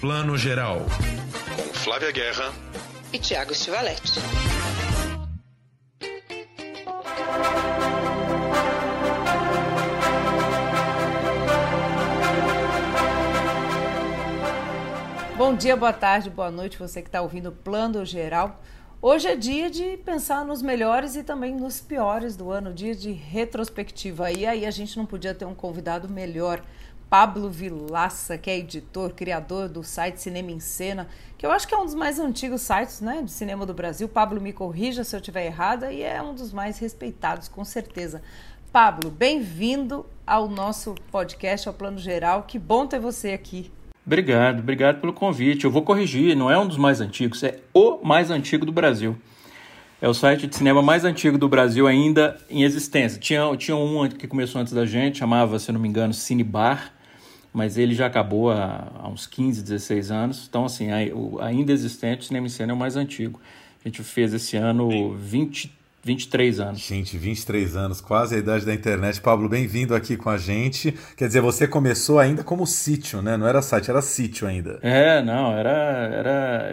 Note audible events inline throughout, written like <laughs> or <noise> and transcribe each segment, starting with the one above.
Plano Geral. Com Flávia Guerra e Tiago Stivaletti. Bom dia, boa tarde, boa noite, você que está ouvindo o Plano Geral. Hoje é dia de pensar nos melhores e também nos piores do ano, dia de retrospectiva. E aí a gente não podia ter um convidado melhor. Pablo Vilaça, que é editor, criador do site Cinema em Cena, que eu acho que é um dos mais antigos sites né, de cinema do Brasil. Pablo, me corrija se eu estiver errada, e é um dos mais respeitados, com certeza. Pablo, bem-vindo ao nosso podcast, ao Plano Geral. Que bom ter você aqui. Obrigado, obrigado pelo convite. Eu vou corrigir, não é um dos mais antigos, é o mais antigo do Brasil. É o site de cinema mais antigo do Brasil ainda em existência. Tinha, tinha um que começou antes da gente, chamava, se não me engano, Cinebar, mas ele já acabou há, há uns 15, 16 anos. Então, assim, ainda existente, o Cinema em Cena é o mais antigo. A gente fez esse ano 20, 23 anos. Gente, 23 anos, quase a idade da internet. Pablo, bem-vindo aqui com a gente. Quer dizer, você começou ainda como sítio, né? Não era site, era sítio ainda. É, não, era, era,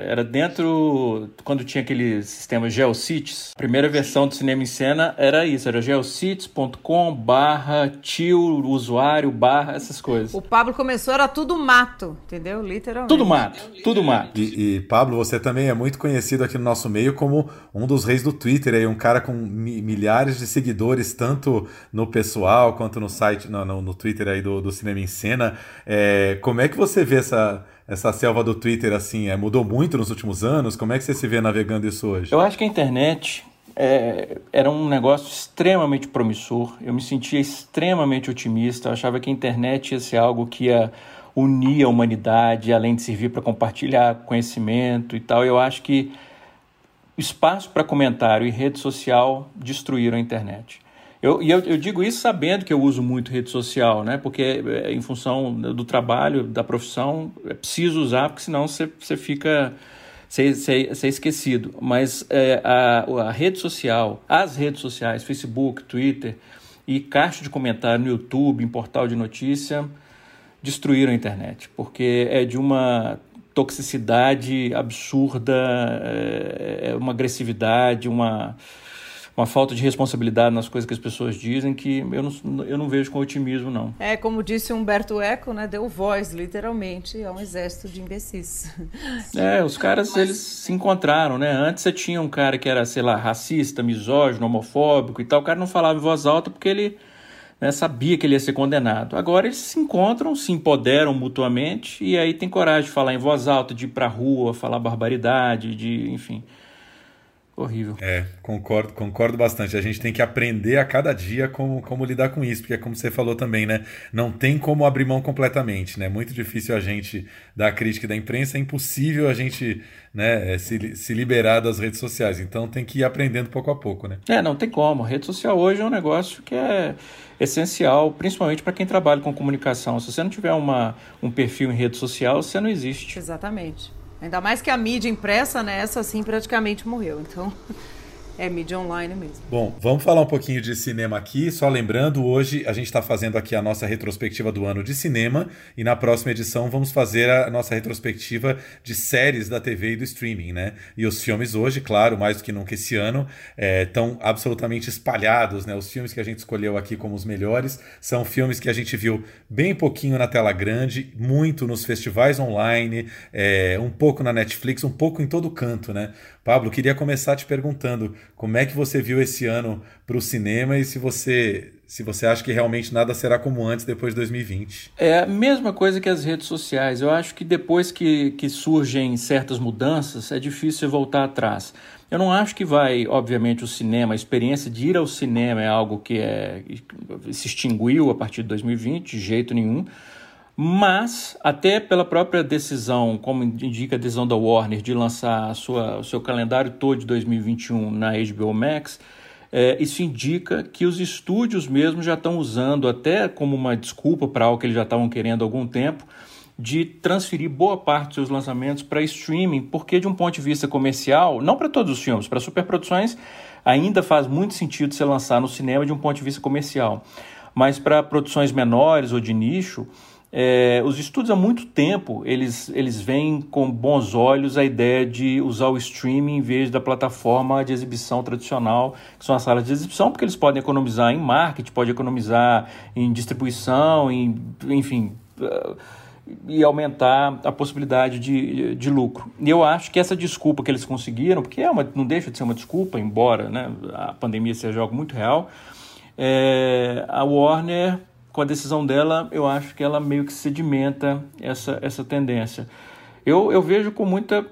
era dentro. Quando tinha aquele sistema GeoCities, a primeira versão do Cinema em Cena era isso, era geocities.com barra tio, usuário, barra, essas coisas. O Pablo começou, era tudo mato, entendeu? Literalmente. Tudo mato, tudo mato. E, e Pablo, você também é muito conhecido aqui no nosso meio como um dos reis do Twitter, aí, um cara com milhares de seguidores, tanto no pessoal quanto no site, no, no, no Twitter aí do, do Cinema em Cena. É, como é que você vê essa, essa selva do Twitter assim? É, mudou muito nos últimos anos? Como é que você se vê navegando isso hoje? Eu acho que a internet é, era um negócio extremamente promissor. Eu me sentia extremamente otimista. Eu achava que a internet ia ser algo que ia unir a humanidade, além de servir para compartilhar conhecimento e tal. Eu acho que espaço para comentário e rede social destruíram a internet. Eu, e eu, eu, digo isso sabendo que eu uso muito rede social, né? Porque é, em função do trabalho, da profissão, é preciso usar, porque senão você, fica ser, ser, ser esquecido. Mas é, a, a rede social, as redes sociais, Facebook, Twitter e caixa de comentário no YouTube, em portal de notícia, destruíram a internet, porque é de uma toxicidade absurda, é, é, uma agressividade, uma, uma falta de responsabilidade nas coisas que as pessoas dizem que eu não, eu não vejo com otimismo, não. É, como disse Humberto Eco, né, deu voz, literalmente, a um exército de imbecis. <laughs> É, os caras, eles se encontraram, né? Antes você tinha um cara que era, sei lá, racista, misógino, homofóbico e tal, o cara não falava em voz alta porque ele né, sabia que ele ia ser condenado. Agora eles se encontram, se empoderam mutuamente e aí tem coragem de falar em voz alta, de ir pra rua, falar barbaridade, de, enfim. Horrível. É, concordo, concordo bastante. A gente tem que aprender a cada dia como, como lidar com isso, porque é como você falou também, né? Não tem como abrir mão completamente, né? É muito difícil a gente dar crítica da imprensa, é impossível a gente né, se, se liberar das redes sociais. Então tem que ir aprendendo pouco a pouco, né? É, não tem como. A rede social hoje é um negócio que é essencial, principalmente para quem trabalha com comunicação. Se você não tiver uma, um perfil em rede social, você não existe. Exatamente. Ainda mais que a mídia impressa nessa, assim, praticamente morreu. Então, é mídia online mesmo. Bom, vamos falar um pouquinho de cinema aqui. Só lembrando, hoje a gente está fazendo aqui a nossa retrospectiva do ano de cinema e na próxima edição vamos fazer a nossa retrospectiva de séries da TV e do streaming, né? E os filmes hoje, claro, mais do que nunca esse ano, estão é, absolutamente espalhados, né? Os filmes que a gente escolheu aqui como os melhores são filmes que a gente viu bem pouquinho na tela grande, muito nos festivais online, é, um pouco na Netflix, um pouco em todo canto, né? Pablo, queria começar te perguntando como é que você viu esse ano para o cinema e se você, se você acha que realmente nada será como antes depois de 2020. É a mesma coisa que as redes sociais. Eu acho que depois que, que surgem certas mudanças, é difícil voltar atrás. Eu não acho que vai, obviamente, o cinema, a experiência de ir ao cinema é algo que é, se extinguiu a partir de 2020, de jeito nenhum mas até pela própria decisão, como indica a decisão da Warner de lançar sua, o seu calendário todo de 2021 na HBO Max, é, isso indica que os estúdios mesmo já estão usando, até como uma desculpa para algo que eles já estavam querendo há algum tempo, de transferir boa parte dos seus lançamentos para streaming, porque de um ponto de vista comercial, não para todos os filmes, para superproduções ainda faz muito sentido se lançar no cinema de um ponto de vista comercial, mas para produções menores ou de nicho, É, os estudos há muito tempo eles, eles veem com bons olhos a ideia de usar o streaming em vez da plataforma de exibição tradicional, que são as salas de exibição, porque eles podem economizar em marketing, podem economizar em distribuição, em, enfim, uh, e aumentar a possibilidade de, de lucro. E eu acho que essa desculpa que eles conseguiram, porque é uma, não deixa de ser uma desculpa, embora né, a pandemia seja algo muito real, é, a Warner com a decisão dela, eu acho que ela meio que sedimenta essa, essa tendência. Eu, eu vejo com muita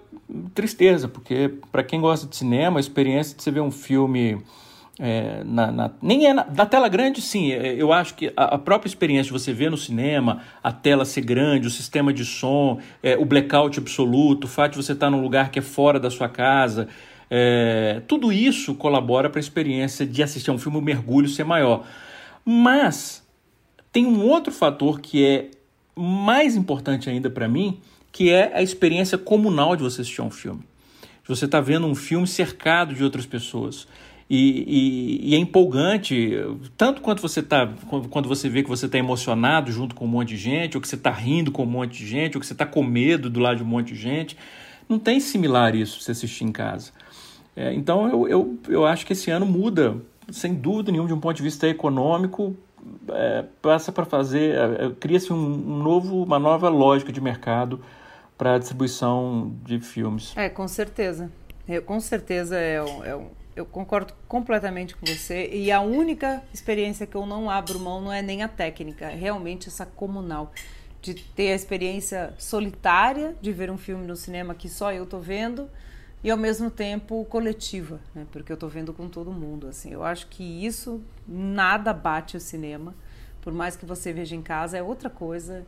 tristeza, porque para quem gosta de cinema, a experiência de você ver um filme é, na, na, nem é na, na, tela grande, sim. É, eu acho que a, a, própria experiência de você ver no cinema, a tela ser grande, o sistema de som, é, o blackout absoluto, o fato de você estar num lugar que é fora da sua casa, é, tudo isso colabora para a experiência de assistir a um filme, o mergulho ser maior. Mas tem um outro fator que é mais importante ainda para mim, que é a experiência comunal de você assistir um filme. Você está vendo um filme cercado de outras pessoas. E, e, e, é empolgante, tanto quanto você tá, quando você vê que você está emocionado junto com um monte de gente, ou que você está rindo com um monte de gente, ou que você está com medo do lado de um monte de gente. Não tem similar isso você assistir em casa. É, então eu, eu, eu acho que esse ano muda, sem dúvida nenhuma, de um ponto de vista econômico, é, passa para fazer, é, é, cria-se um, novo, uma nova lógica de mercado para a distribuição de filmes. É, com certeza. Eu, com certeza é, é, eu concordo completamente com você. E a única experiência que eu não abro mão não é nem a técnica, é realmente essa comunal. De ter a experiência solitária de ver um filme no cinema que só eu tô vendo e ao mesmo tempo coletiva, né? Porque eu estou vendo com todo mundo, assim. Eu acho que isso nada bate o cinema, por mais que você veja em casa é outra coisa.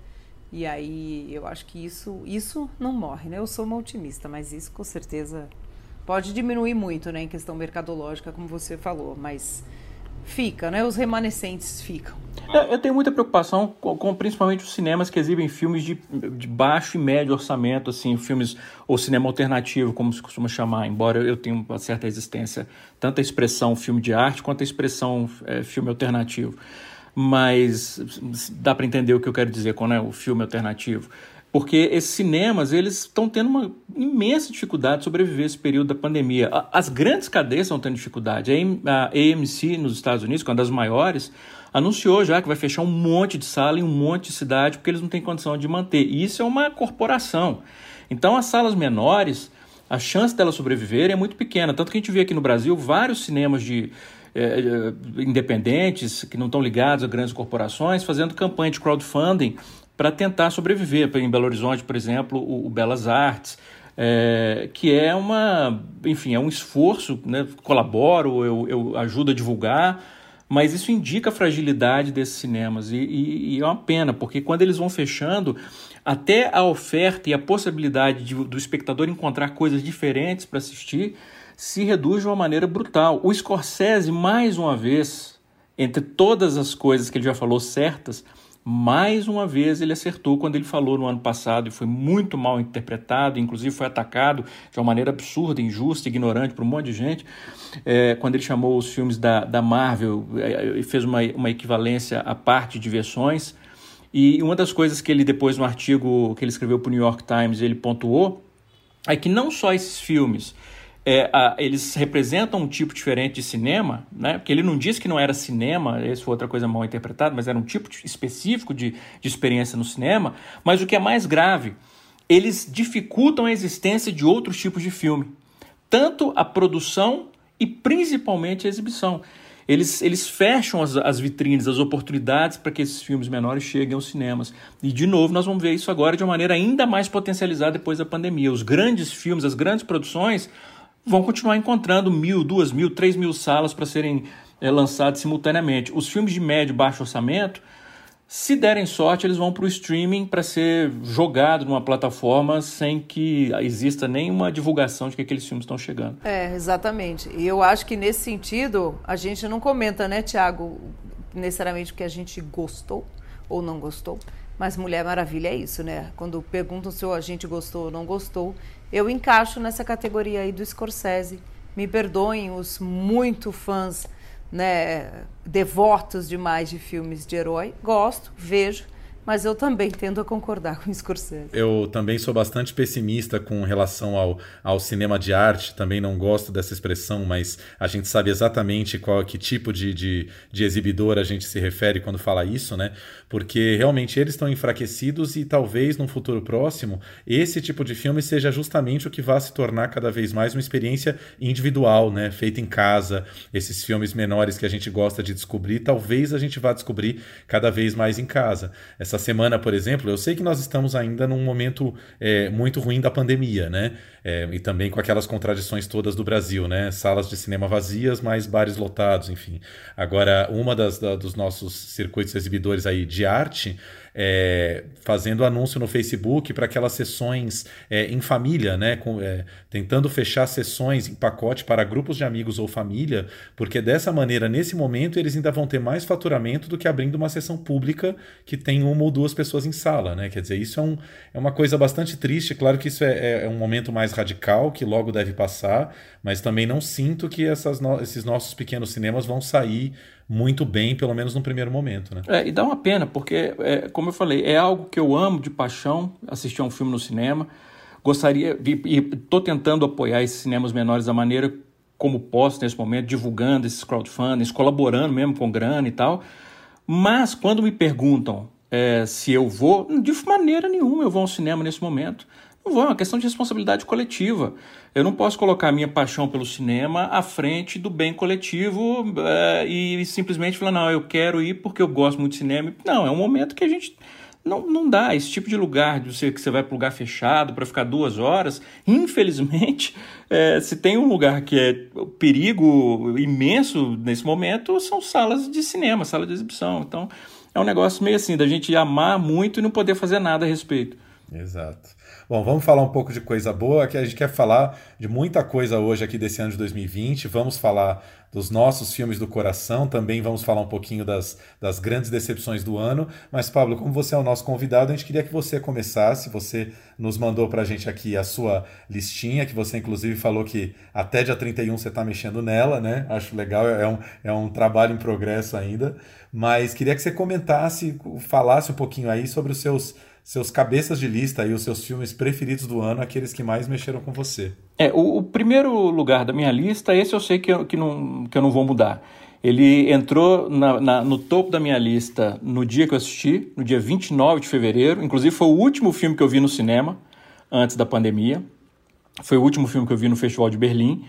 E aí eu acho que isso isso não morre, né? Eu sou uma otimista, mas isso com certeza pode diminuir muito, né, em questão mercadológica, como você falou, mas fica, né? Os remanescentes ficam. É, eu tenho muita preocupação com, com, principalmente os cinemas que exibem filmes de, de baixo e médio orçamento, assim, filmes ou cinema alternativo, como se costuma chamar, embora eu tenha uma certa resistência tanto à expressão filme de arte quanto à expressão é, filme alternativo. Mas dá para entender o que eu quero dizer com né, o filme alternativo porque esses cinemas eles estão tendo uma imensa dificuldade de sobreviver esse período da pandemia. As grandes cadeias estão tendo dificuldade. A AMC nos Estados Unidos, que é uma das maiores, anunciou já que vai fechar um monte de sala em um monte de cidade porque eles não têm condição de manter. E isso é uma corporação. Então, as salas menores, a chance delas sobreviverem é muito pequena. Tanto que a gente vê aqui no Brasil vários cinemas de é, independentes que não estão ligados a grandes corporações fazendo campanha de crowdfunding para tentar sobreviver. Em Belo Horizonte, por exemplo, o, o Belas Artes, é, que é uma, enfim, é um esforço, né? colaboro, eu, eu ajudo a divulgar, mas isso indica a fragilidade desses cinemas e, e, e, é uma pena, porque quando eles vão fechando, até a oferta e a possibilidade de, do espectador encontrar coisas diferentes para assistir se reduz de uma maneira brutal. O Scorsese, mais uma vez, entre todas as coisas que ele já falou certas, mais uma vez ele acertou quando ele falou no ano passado e foi muito mal interpretado, inclusive foi atacado de uma maneira absurda, injusta, ignorante por um monte de gente, é, quando ele chamou os filmes da, da Marvel é, e fez uma, uma equivalência à parte de versões. E uma das coisas que ele depois no artigo que ele escreveu para o New York Times ele pontuou é que não só esses filmes é, a, eles representam um tipo diferente de cinema, né? porque ele não disse que não era cinema, isso foi outra coisa mal interpretada, mas era um tipo específico de, de experiência no cinema. Mas o que é mais grave, eles dificultam a existência de outros tipos de filme, tanto a produção e principalmente a exibição. Eles, eles fecham as, as vitrines, as oportunidades para que esses filmes menores cheguem aos cinemas. E, de novo, nós vamos ver isso agora de uma maneira ainda mais potencializada depois da pandemia. Os grandes filmes, as grandes produções vão continuar encontrando mil, duas mil, três mil salas para serem é, lançados simultaneamente. Os filmes de médio e baixo orçamento, se derem sorte, eles vão para o streaming para ser jogado numa plataforma sem que exista nenhuma divulgação de que aqueles filmes estão chegando. É, exatamente. E eu acho que nesse sentido, a gente não comenta, né, Tiago, necessariamente o que a gente gostou ou não gostou. Mas Mulher Maravilha é isso, né? Quando perguntam se a gente gostou ou não gostou, eu encaixo nessa categoria aí do Scorsese. Me perdoem os muito fãs, né, devotos demais de filmes de herói. Gosto, vejo, mas eu também tendo a concordar <laughs> com Scorsese. Eu também sou bastante pessimista com relação ao, ao cinema de arte, também não gosto dessa expressão, mas a gente sabe exatamente qual que tipo de, de, de exibidor a gente se refere quando fala isso, né? Porque realmente eles estão enfraquecidos e talvez num futuro próximo esse tipo de filme seja justamente o que vai se tornar cada vez mais uma experiência individual, né? Feita em casa, esses filmes menores que a gente gosta de descobrir, talvez a gente vá descobrir cada vez mais em casa. Essa essa semana, por exemplo, eu sei que nós estamos ainda num momento é, muito ruim da pandemia, né? É, e também com aquelas contradições todas do Brasil, né? Salas de cinema vazias, mais bares lotados, enfim. Agora, uma das da, dos nossos circuitos exibidores aí de arte é, fazendo anúncio no Facebook para aquelas sessões é, em família, né? Com, é, tentando fechar sessões em pacote para grupos de amigos ou família, porque dessa maneira, nesse momento, eles ainda vão ter mais faturamento do que abrindo uma sessão pública que tem uma ou duas pessoas em sala, né? Quer dizer, isso é, um, é uma coisa bastante triste. Claro que isso é, é, é um momento mais radical que logo deve passar, mas também não sinto que no, esses nossos pequenos cinemas vão sair muito bem, pelo menos no primeiro momento. Né? É, e dá uma pena, porque, é, como eu falei, é algo que eu amo de paixão, assistir a um filme no cinema. Gostaria, e estou tentando apoiar esses cinemas menores da maneira como posso nesse momento, divulgando esses crowdfundings, colaborando mesmo com grana e tal. Mas quando me perguntam é, se eu vou, de maneira nenhuma eu vou ao cinema nesse momento. Não vou, é uma questão de responsabilidade coletiva. Eu não posso colocar a minha paixão pelo cinema à frente do bem coletivo é, e simplesmente falar, não, eu quero ir porque eu gosto muito de cinema. Não, é um momento que a gente não, não dá. Esse tipo de lugar, de você, que você vai para um lugar fechado para ficar duas horas, infelizmente, é, se tem um lugar que é perigo imenso nesse momento, são salas de cinema, sala de exibição. Então, é um negócio meio assim, da gente amar muito e não poder fazer nada a respeito. Exato. Bom, vamos falar um pouco de coisa boa, que a gente quer falar de muita coisa hoje aqui desse ano de 2020. Vamos falar dos nossos filmes do coração, também vamos falar um pouquinho das, das grandes decepções do ano. Mas, Pablo, como você é o nosso convidado, a gente queria que você começasse. Você nos mandou para a gente aqui a sua listinha, que você inclusive falou que até dia 31 você está mexendo nela, né? Acho legal, é um, é um trabalho em progresso ainda. Mas queria que você comentasse, falasse um pouquinho aí sobre os seus seus cabeças de lista e os seus filmes preferidos do ano, aqueles que mais mexeram com você. É, o, o primeiro lugar da minha lista, esse eu sei que eu, que não, que eu não vou mudar. Ele entrou na, na, no topo da minha lista no dia que eu assisti, no dia 29 de fevereiro. Inclusive, foi o último filme que eu vi no cinema antes da pandemia. Foi o último filme que eu vi no Festival de Berlim.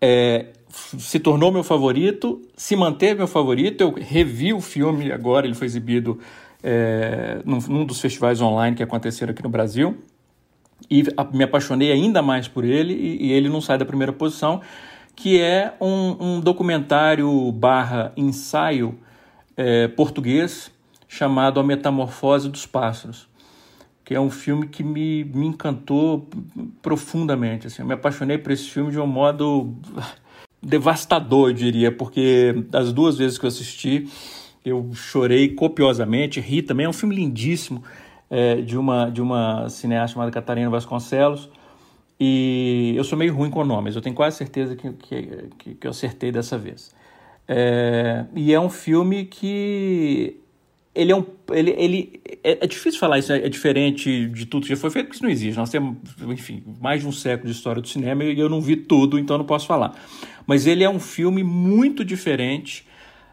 É, se tornou meu favorito, se manteve meu favorito. Eu revi o filme agora, ele foi exibido é, num, num, dos festivais online que aconteceram aqui no Brasil e me apaixonei ainda mais por ele e, e, ele não sai da primeira posição, que é um, um documentário barra ensaio é, português chamado A Metamorfose dos Pássaros, que é um filme que me, me encantou profundamente. Assim, eu me apaixonei por esse filme de um modo devastador, eu diria, porque as duas vezes que eu assisti eu chorei copiosamente, ri também. É um filme lindíssimo é, de, uma, de uma cineasta chamada Catarina Vasconcelos. E eu sou meio ruim com nomes, eu tenho quase certeza que, que, que eu acertei dessa vez. É, e é um filme que. Ele é um. Ele, ele, é, é difícil falar isso, é, é, diferente de tudo que já foi feito, porque isso não existe. Nós temos, enfim, mais de um século de história do cinema e eu não vi tudo, então não posso falar. Mas ele é um filme muito diferente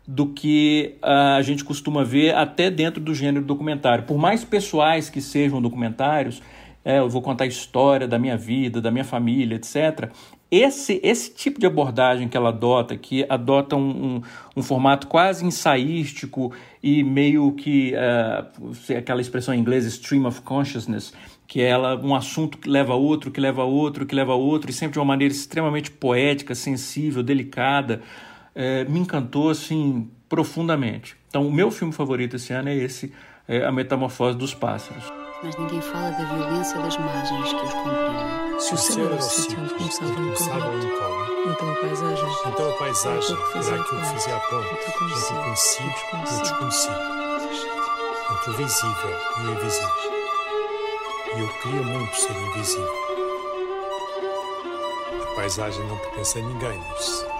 do que uh, a gente costuma ver até dentro do gênero documentário. Por mais pessoais que sejam documentários, é, eu vou contar a história da minha vida, da minha família, etc. Esse, esse tipo de abordagem que ela adota, que adota um, um, um formato quase ensaístico e meio que uh, aquela expressão em inglês, stream of consciousness, que é ela um assunto que leva a outro, que leva a outro, que leva a outro, e sempre de uma maneira extremamente poética, sensível, delicada é, me encantou assim profundamente. Então, o meu filme favorito esse ano é esse, é A Metamorfose dos Pássaros. Mas ninguém fala da violência das margens que os comprimem. Se o céu era o sítio onde começava um incógnito, então a paisagem, então a paisagem era aquilo que fazia a ponte entre o conhecido e o desconhecido, entre o visível e o invisível. E eu queria muito ser invisível. A paisagem não pertence a ninguém, disse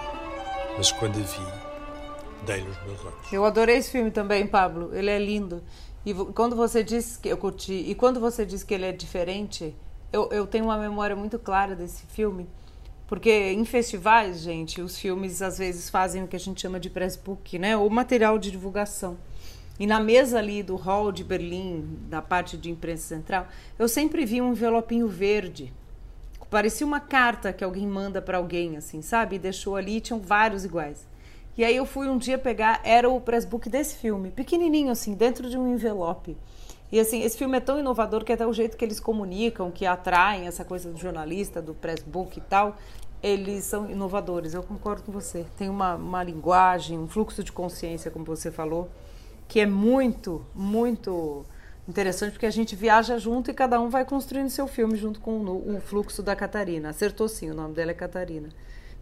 mas quando a vi, dei-lhe os meus olhos. Eu adorei esse filme também, Pablo. Ele é lindo. E quando você disse que eu curti, e quando você disse que ele é diferente, eu, eu tenho uma memória muito clara desse filme. Porque em festivais, gente, os filmes às vezes fazem o que a gente chama de press book, né? Ou material de divulgação. E na mesa ali do hall de Berlim, da parte de imprensa central, eu sempre vi um envelopinho verde. Parecia uma carta que alguém manda para alguém, assim, sabe? E deixou ali, tinham vários iguais. E aí eu fui um dia pegar, era o pressbook desse filme, pequenininho assim, dentro de um envelope. E assim, esse filme é tão inovador que até o jeito que eles comunicam, que atraem essa coisa do jornalista, do pressbook e tal, eles são inovadores. Eu concordo com você. Tem uma, uma linguagem, um fluxo de consciência, como você falou, que é muito, muito interessante, porque a gente viaja junto e cada um vai construindo seu filme junto com o, o fluxo da Catarina. Acertou sim, o nome dela é Catarina.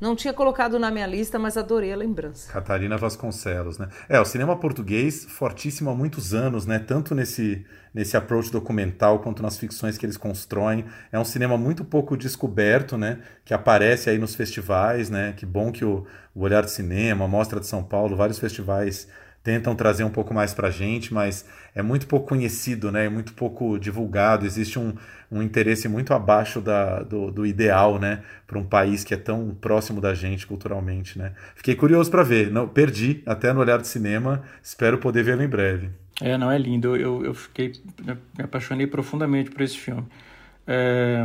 Não tinha colocado na minha lista, mas adorei a lembrança. Catarina Vasconcelos, né? É, o cinema português fortíssimo há muitos anos, né? Tanto nesse, nesse approach documental quanto nas ficções que eles constroem. É um cinema muito pouco descoberto, né? Que aparece aí nos festivais, né? Que bom que o, o Olhar de Cinema, a Mostra de São Paulo, vários festivais tentam trazer um pouco mais para a gente, mas é muito pouco conhecido, né? É muito pouco divulgado. Existe um, um interesse muito abaixo da, do, do ideal, né? Para um país que é tão próximo da gente culturalmente, né? Fiquei curioso para ver. Não perdi até no olhar de cinema. Espero poder vê-lo em breve. É, não é lindo. Eu, eu fiquei me apaixonei profundamente por esse filme. É...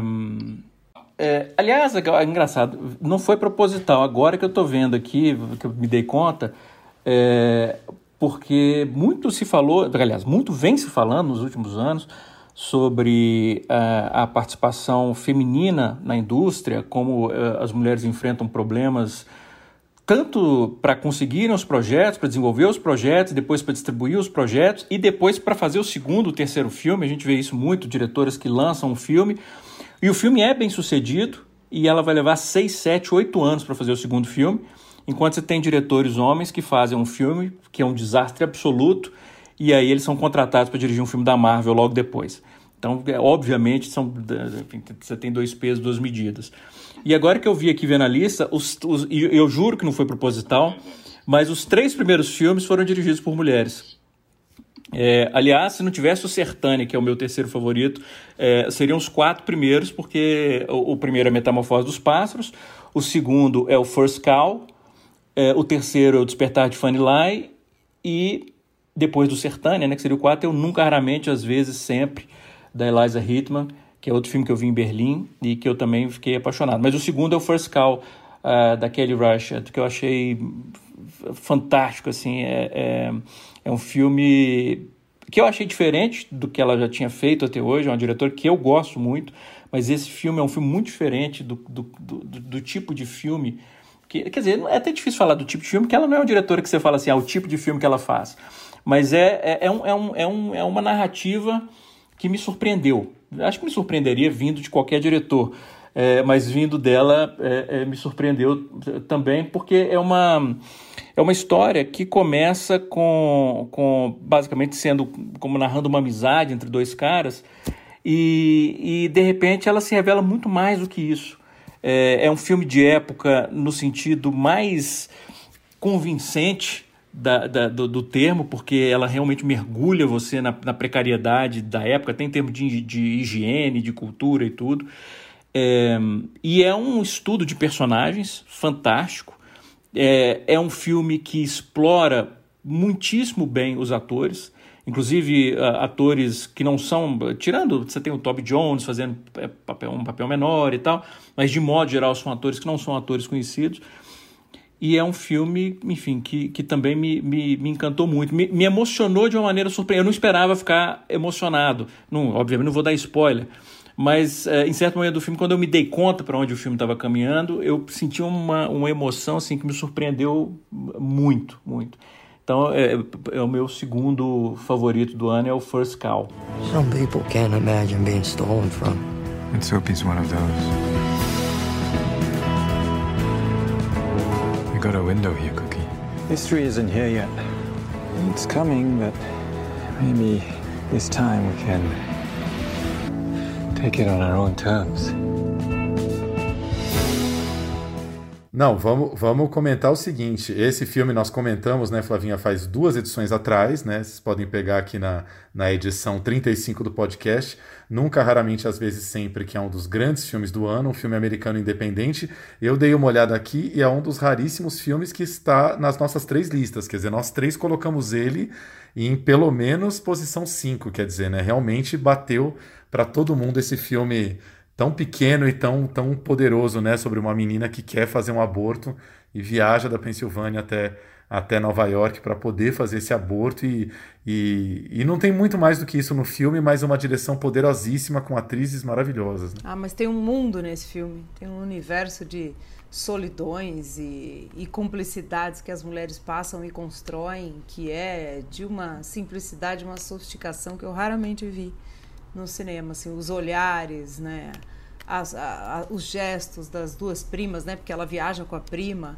É, aliás, é engraçado, não foi proposital. Agora que eu estou vendo aqui, que eu me dei conta, é, porque muito se falou, aliás, muito vem se falando nos últimos anos sobre uh, a participação feminina na indústria, como uh, as mulheres enfrentam problemas tanto para conseguirem os projetos, para desenvolver os projetos, depois para distribuir os projetos e depois para fazer o segundo, o terceiro filme. A gente vê isso muito, diretoras que lançam um filme e o filme é bem sucedido e ela vai levar seis, sete, oito anos para fazer o segundo filme. Enquanto você tem diretores homens que fazem um filme que é um desastre absoluto e aí eles são contratados para dirigir um filme da Marvel logo depois. Então, é, obviamente, são, você tem dois pesos, duas medidas. E agora que eu vi aqui vendo a lista, os, os, eu juro que não foi proposital, mas os três primeiros filmes foram dirigidos por mulheres. É, aliás, se não tivesse o Sertânia, que é o meu terceiro favorito, é, seriam os quatro primeiros, porque o, o, primeiro é Metamorfose dos Pássaros, o segundo é o First Cow, é, o terceiro é o Despertar de Fanny Lai e depois do Sertânia, né, que seria o quarto, eu nunca, raramente, às vezes, sempre, da Eliza Hittman, que é outro filme que eu vi em Berlim e que eu também fiquei apaixonado. Mas o segundo é o First Call, uh, da Kelly Reichardt, que eu achei fantástico, assim, é, é, é, um filme que eu achei diferente do que ela já tinha feito até hoje, é uma diretora que eu gosto muito, mas esse filme é um filme muito diferente do, do, do, do tipo de filme que, quer dizer, é até difícil falar do tipo de filme, porque ela não é uma diretora que você fala assim, ah, o tipo de filme que ela faz. Mas é, é, é, um, é, um, é, um, é uma narrativa que me surpreendeu. Acho que me surpreenderia vindo de qualquer diretor, é, mas vindo dela é, é, me surpreendeu também, porque é uma, é uma história que começa com, com basicamente sendo como narrando uma amizade entre dois caras, e, e de repente ela se revela muito mais do que isso. É, é um filme de época no sentido mais convincente da, da, do, do, termo, porque ela realmente mergulha você na, na precariedade da época, tem termo de, de higiene, de cultura e tudo. É, e é um estudo de personagens fantástico. É, é um filme que explora muitíssimo bem os atores inclusive uh, atores que não são, tirando, você tem o Toby Jones fazendo é, papel, um papel menor e tal, mas de modo geral são atores que não são atores conhecidos. E é um filme, enfim, que, que também me, me, me encantou muito, me, me emocionou de uma maneira surpreendente. Eu não esperava ficar emocionado, não, obviamente não vou dar spoiler, mas é, em certo momento do filme, quando eu me dei conta para onde o filme estava caminhando, eu senti uma, uma emoção assim que me surpreendeu muito, muito. Então é, é, o meu segundo favorito do ano é o First Cow. Some people can't imagine being stolen from. And Soapy's one of those. You got a window here, Cookie. History isn't here yet. It's coming, but maybe this time we can take it on our own terms. Não, vamos, vamos comentar o seguinte. Esse filme nós comentamos, né, Flavinha, faz duas edições atrás, né? Vocês podem pegar aqui na, na edição 35 do podcast. Nunca, raramente, às vezes sempre, que é um dos grandes filmes do ano, um filme americano independente. Eu dei uma olhada aqui e é um dos raríssimos filmes que está nas nossas três listas. Quer dizer, nós três colocamos ele em pelo menos posição 5, quer dizer, né? Realmente bateu para todo mundo esse filme tão pequeno e tão, tão poderoso, né, sobre uma menina que quer fazer um aborto e viaja da Pensilvânia até, até Nova York para poder fazer esse aborto e, e, e não tem muito mais do que isso no filme, mas uma direção poderosíssima com atrizes maravilhosas. Né? Ah, mas tem um mundo nesse filme, tem um universo de solidões e, e cumplicidades que as mulheres passam e constroem, que é de uma simplicidade, uma sofisticação que eu raramente vi no cinema, assim, os olhares, né? As, a, a, os gestos das duas primas, né? Porque ela viaja com a prima.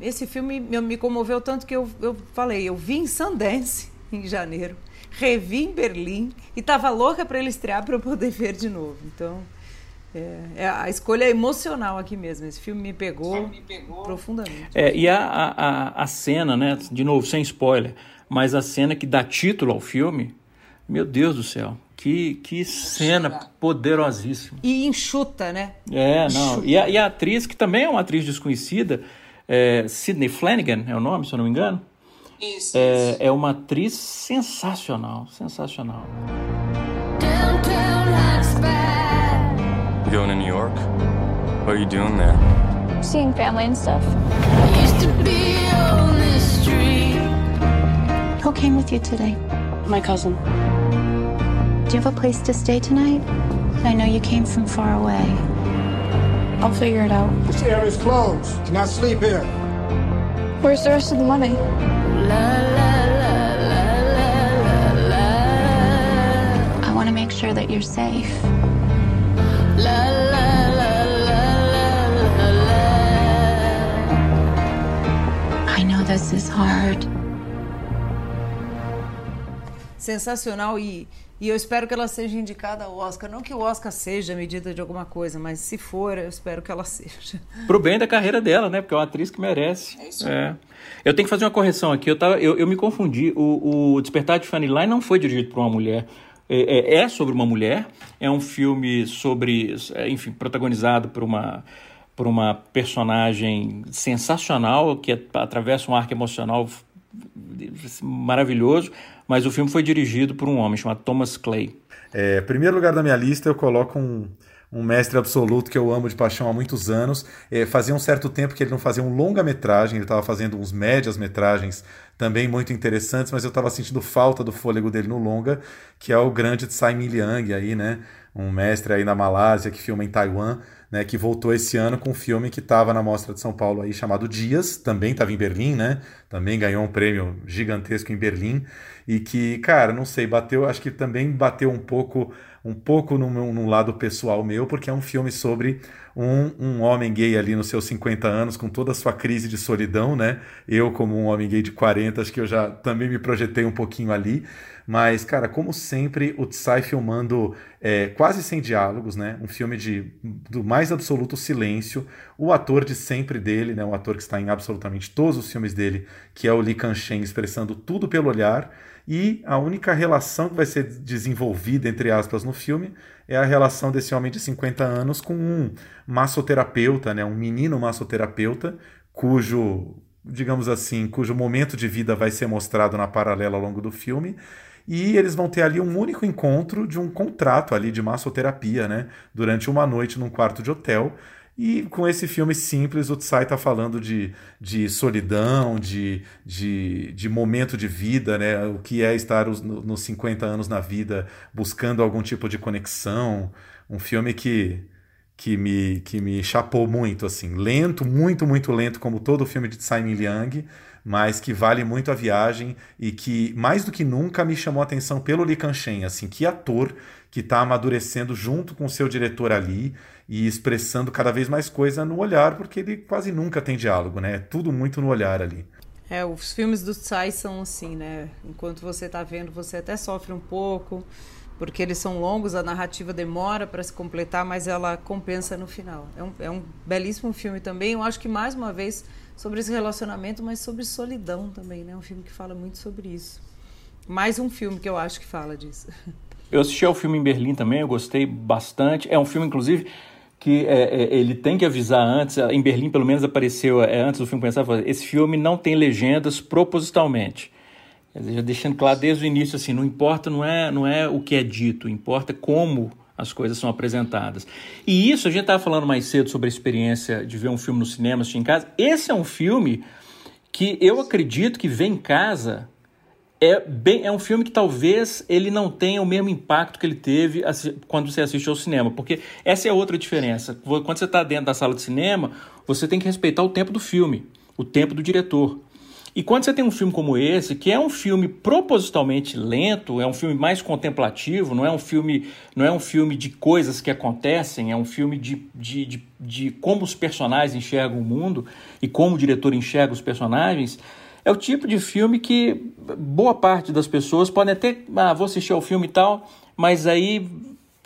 Esse filme me, me comoveu tanto que eu, eu falei, eu vi em Sundance <laughs> em janeiro, revi em Berlim e estava louca para ele estrear para eu poder ver de novo. Então, é, é, a escolha é emocional aqui mesmo. Esse filme me pegou, me pegou. profundamente. É, e a, a, a cena, né? De novo, sem spoiler, mas a cena que dá título ao filme, meu Deus do céu. Que, que cena poderosíssima. E enxuta, né? É, não. E a, e a, atriz, que também é uma atriz desconhecida, é, Sidney Flanagan é o nome, se eu não me engano. Isso, é, isso. é uma atriz sensacional, sensacional. Going to New York? What are you doing there? Seeing family and stuff. Who came with you today? My cousin. Do you have a place to stay tonight? I know you came from far away. I'll figure it out. This area is closed. You cannot sleep here. Where's the rest of the money? I want to make sure that you're safe. I know this is hard. Sensacional e E eu espero que ela seja indicada ao Oscar. Não que o Oscar seja medida de alguma coisa, mas se for, eu espero que ela seja. <laughs> Pro bem da carreira dela, né? Porque é uma atriz que merece. É isso. É. Eu tenho que fazer uma correção aqui. Eu, tava, eu, eu me confundi. O, o Despertar de Fanny Line não foi dirigido por uma mulher. É, é, é sobre uma mulher. É um filme sobre, é, enfim, protagonizado por uma por uma personagem sensacional que atravessa um arco emocional maravilhoso, mas o filme foi dirigido por um homem chamado Thomas Clay. É, primeiro lugar da minha lista, eu coloco um, um mestre absoluto que eu amo de paixão há muitos anos. É, fazia um certo tempo que ele não fazia um longa-metragem, ele estava fazendo uns médias-metragens também muito interessantes, mas eu estava sentindo falta do fôlego dele no longa, que é o grande Tsai Liang aí, né? Um mestre aí na Malásia que filma em Taiwan né, que voltou esse ano com um filme que estava na Mostra de São Paulo aí chamado Dias, também estava em Berlim, né? Também ganhou um prêmio gigantesco em Berlim e que, cara, não sei, bateu, acho que também bateu um pouco um pouco no, no lado pessoal meu, porque é um filme sobre um, um homem gay ali nos seus 50 anos, com toda a sua crise de solidão, né? Eu, como um homem gay de 40, acho que eu já também me projetei um pouquinho ali. Mas, cara, como sempre, o Tsai filmando é, quase sem diálogos, né? Um filme de, do mais absoluto silêncio. O ator de sempre dele, né? Um ator que está em absolutamente todos os filmes dele, que é o Lee Kan-shen, expressando tudo pelo olhar. E a única relação que vai ser desenvolvida, entre aspas, no filme é a relação desse homem de 50 anos com um massoterapeuta, né? um menino massoterapeuta, cujo, digamos assim, cujo momento de vida vai ser mostrado na paralela ao longo do filme e eles vão ter ali um único encontro de um contrato ali de massoterapia, né? Durante uma noite num quarto de hotel. E com esse filme simples, o Tsai está falando de, de solidão, de, de, de momento de vida, né? o que é estar os, nos 50 anos na vida buscando algum tipo de conexão. Um filme que, que, me, que me chapou muito, assim. Lento, muito, muito lento, como todo filme de Tsai Liang, mas que vale muito a viagem e que, mais do que nunca, me chamou a atenção pelo Lee Kan-shen, assim, que ator que está amadurecendo junto com o seu diretor ali e expressando cada vez mais coisa no olhar, porque ele quase nunca tem diálogo, né? É tudo muito no olhar ali. É, os filmes do Tsai são assim, né? Enquanto você está vendo, você até sofre um pouco porque eles são longos, a narrativa demora para se completar, mas ela compensa no final. É um, é um belíssimo filme também. Eu acho que, mais uma vez, sobre esse relacionamento, mas sobre solidão também. Né? É um filme que fala muito sobre isso. Mais um filme que eu acho que fala disso. Eu assisti ao filme em Berlim também, eu gostei bastante. É um filme, inclusive, que é, é, ele tem que avisar antes. Em Berlim, pelo menos, apareceu é, antes do filme começar. Esse filme não tem legendas propositalmente. Já deixando claro desde o início, assim, não importa, não é, não é o que é dito, importa como as coisas são apresentadas. E isso, a gente estava falando mais cedo sobre a experiência de ver um filme no cinema, assistir em casa. Esse é um filme que eu acredito que ver em casa é, bem, é um filme que talvez ele não tenha o mesmo impacto que ele teve quando você assiste ao cinema, porque essa é outra diferença. Quando você está dentro da sala de cinema, você tem que respeitar o tempo do filme, o tempo do diretor. E quando você tem um filme como esse, que é um filme propositalmente lento, é um filme mais contemplativo, não é um filme, não é um filme de coisas que acontecem, é um filme de, de, de, de como os personagens enxergam o mundo e como o diretor enxerga os personagens, é o tipo de filme que boa parte das pessoas podem até, ah, vou assistir ao filme e tal, mas aí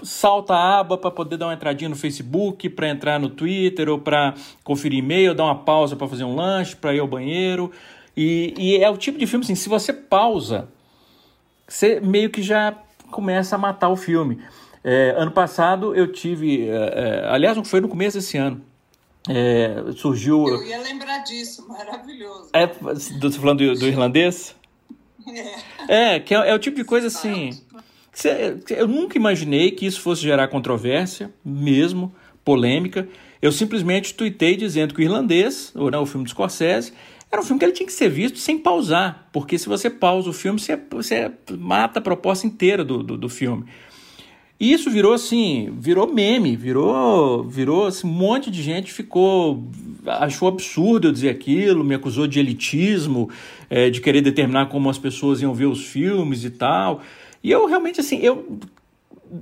salta a aba para poder dar uma entradinha no Facebook, para entrar no Twitter ou para conferir e-mail, dar uma pausa para fazer um lanche, para ir ao banheiro. E, e é o tipo de filme assim, se você pausa, você meio que já começa a matar o filme. É, ano passado eu tive, é, é aliás, não foi no começo desse ano. É, surgiu. Eu ia lembrar disso, maravilhoso. É, você falando do, do irlandês? É. é, que é, é, o tipo de coisa assim. Você, eu nunca imaginei que isso fosse gerar controvérsia, mesmo, polêmica. Eu simplesmente tuitei dizendo que o irlandês, ou não, o filme do Scorsese, era um filme que ele tinha que ser visto sem pausar, porque se você pausa o filme, você, você mata a proposta inteira do, do, do filme. E isso virou assim, virou meme, virou, virou assim, um monte de gente ficou achou absurdo eu dizer aquilo, me acusou de elitismo, é, de querer determinar como as pessoas iam ver os filmes e tal. E eu realmente assim, eu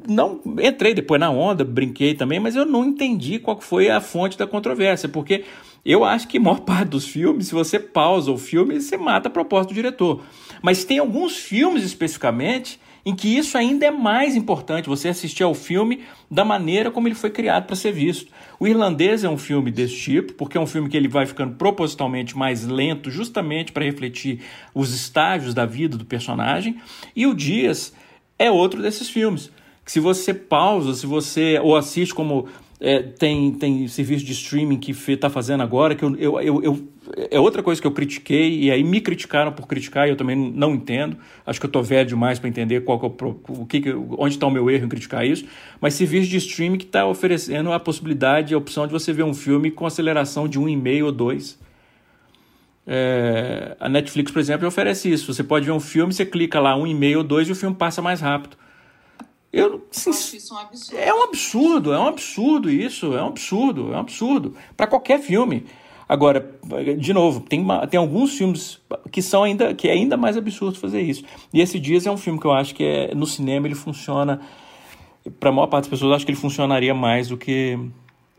não entrei depois na onda, brinquei também, mas eu não entendi qual foi a fonte da controvérsia, porque eu acho que a maior <laughs> parte dos filmes, se você pausa o filme, você mata a proposta do diretor. Mas tem alguns filmes especificamente em que isso ainda é mais importante, você assistir ao filme da maneira como ele foi criado para ser visto. O Irlandês é um filme desse tipo, porque é um filme que ele vai ficando propositalmente mais lento, justamente para refletir os estágios da vida do personagem. E o Dias é outro desses filmes. Que se você pausa, se você ou assiste como é, tem, tem serviço de streaming que está fazendo agora, que eu, eu, eu, eu, é outra coisa que eu critiquei, e aí me criticaram por criticar, e eu também não entendo. Acho que eu estou velho demais para entender qual que é o, o que, onde está o meu erro em criticar isso. Mas serviço de streaming que está oferecendo a possibilidade, a opção de você ver um filme com aceleração de 1,5 ou 2. É, a Netflix, por exemplo, oferece isso. Você pode ver um filme, você clica lá 1,5 ou 2 e o filme passa mais rápido. Eu, isso um absurdo. É um absurdo, é um absurdo isso, é um absurdo, é um absurdo. Para qualquer filme. Agora, de novo, tem, tem alguns filmes que são ainda que é ainda mais absurdo fazer isso. E esse Dias é um filme que eu acho que é, no cinema ele funciona. Para a maior parte das pessoas, eu acho que ele funcionaria mais do que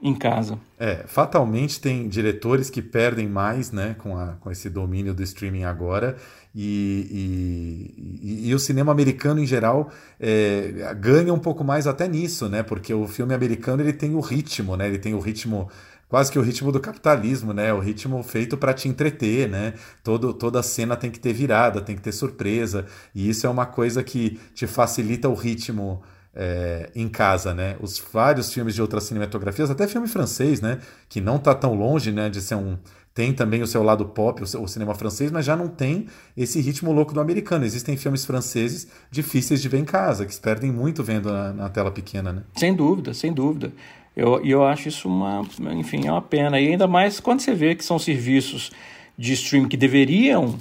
em casa. É, fatalmente tem diretores que perdem mais né, com, a, com esse domínio do streaming agora, e, e, e, o cinema americano em geral é, ganha um pouco mais até nisso, né? Porque o filme americano ele tem o ritmo, né? Ele tem o ritmo quase que o ritmo do capitalismo, né? O ritmo feito para te entreter, né? Todo, toda cena tem que ter virada, tem que ter surpresa, e isso é uma coisa que te facilita o ritmo é, em casa, né? Os vários filmes de outras cinematografias, até filme francês, né? Que não está tão longe, né? De ser um tem também o seu lado pop, o, seu, o, cinema francês, mas já não tem esse ritmo louco do americano. Existem filmes franceses difíceis de ver em casa, que se perdem muito vendo na, na tela pequena, né? Sem dúvida, sem dúvida. Eu, eu acho isso uma, enfim, é uma pena. E ainda mais quando você vê que são serviços de streaming que deveriam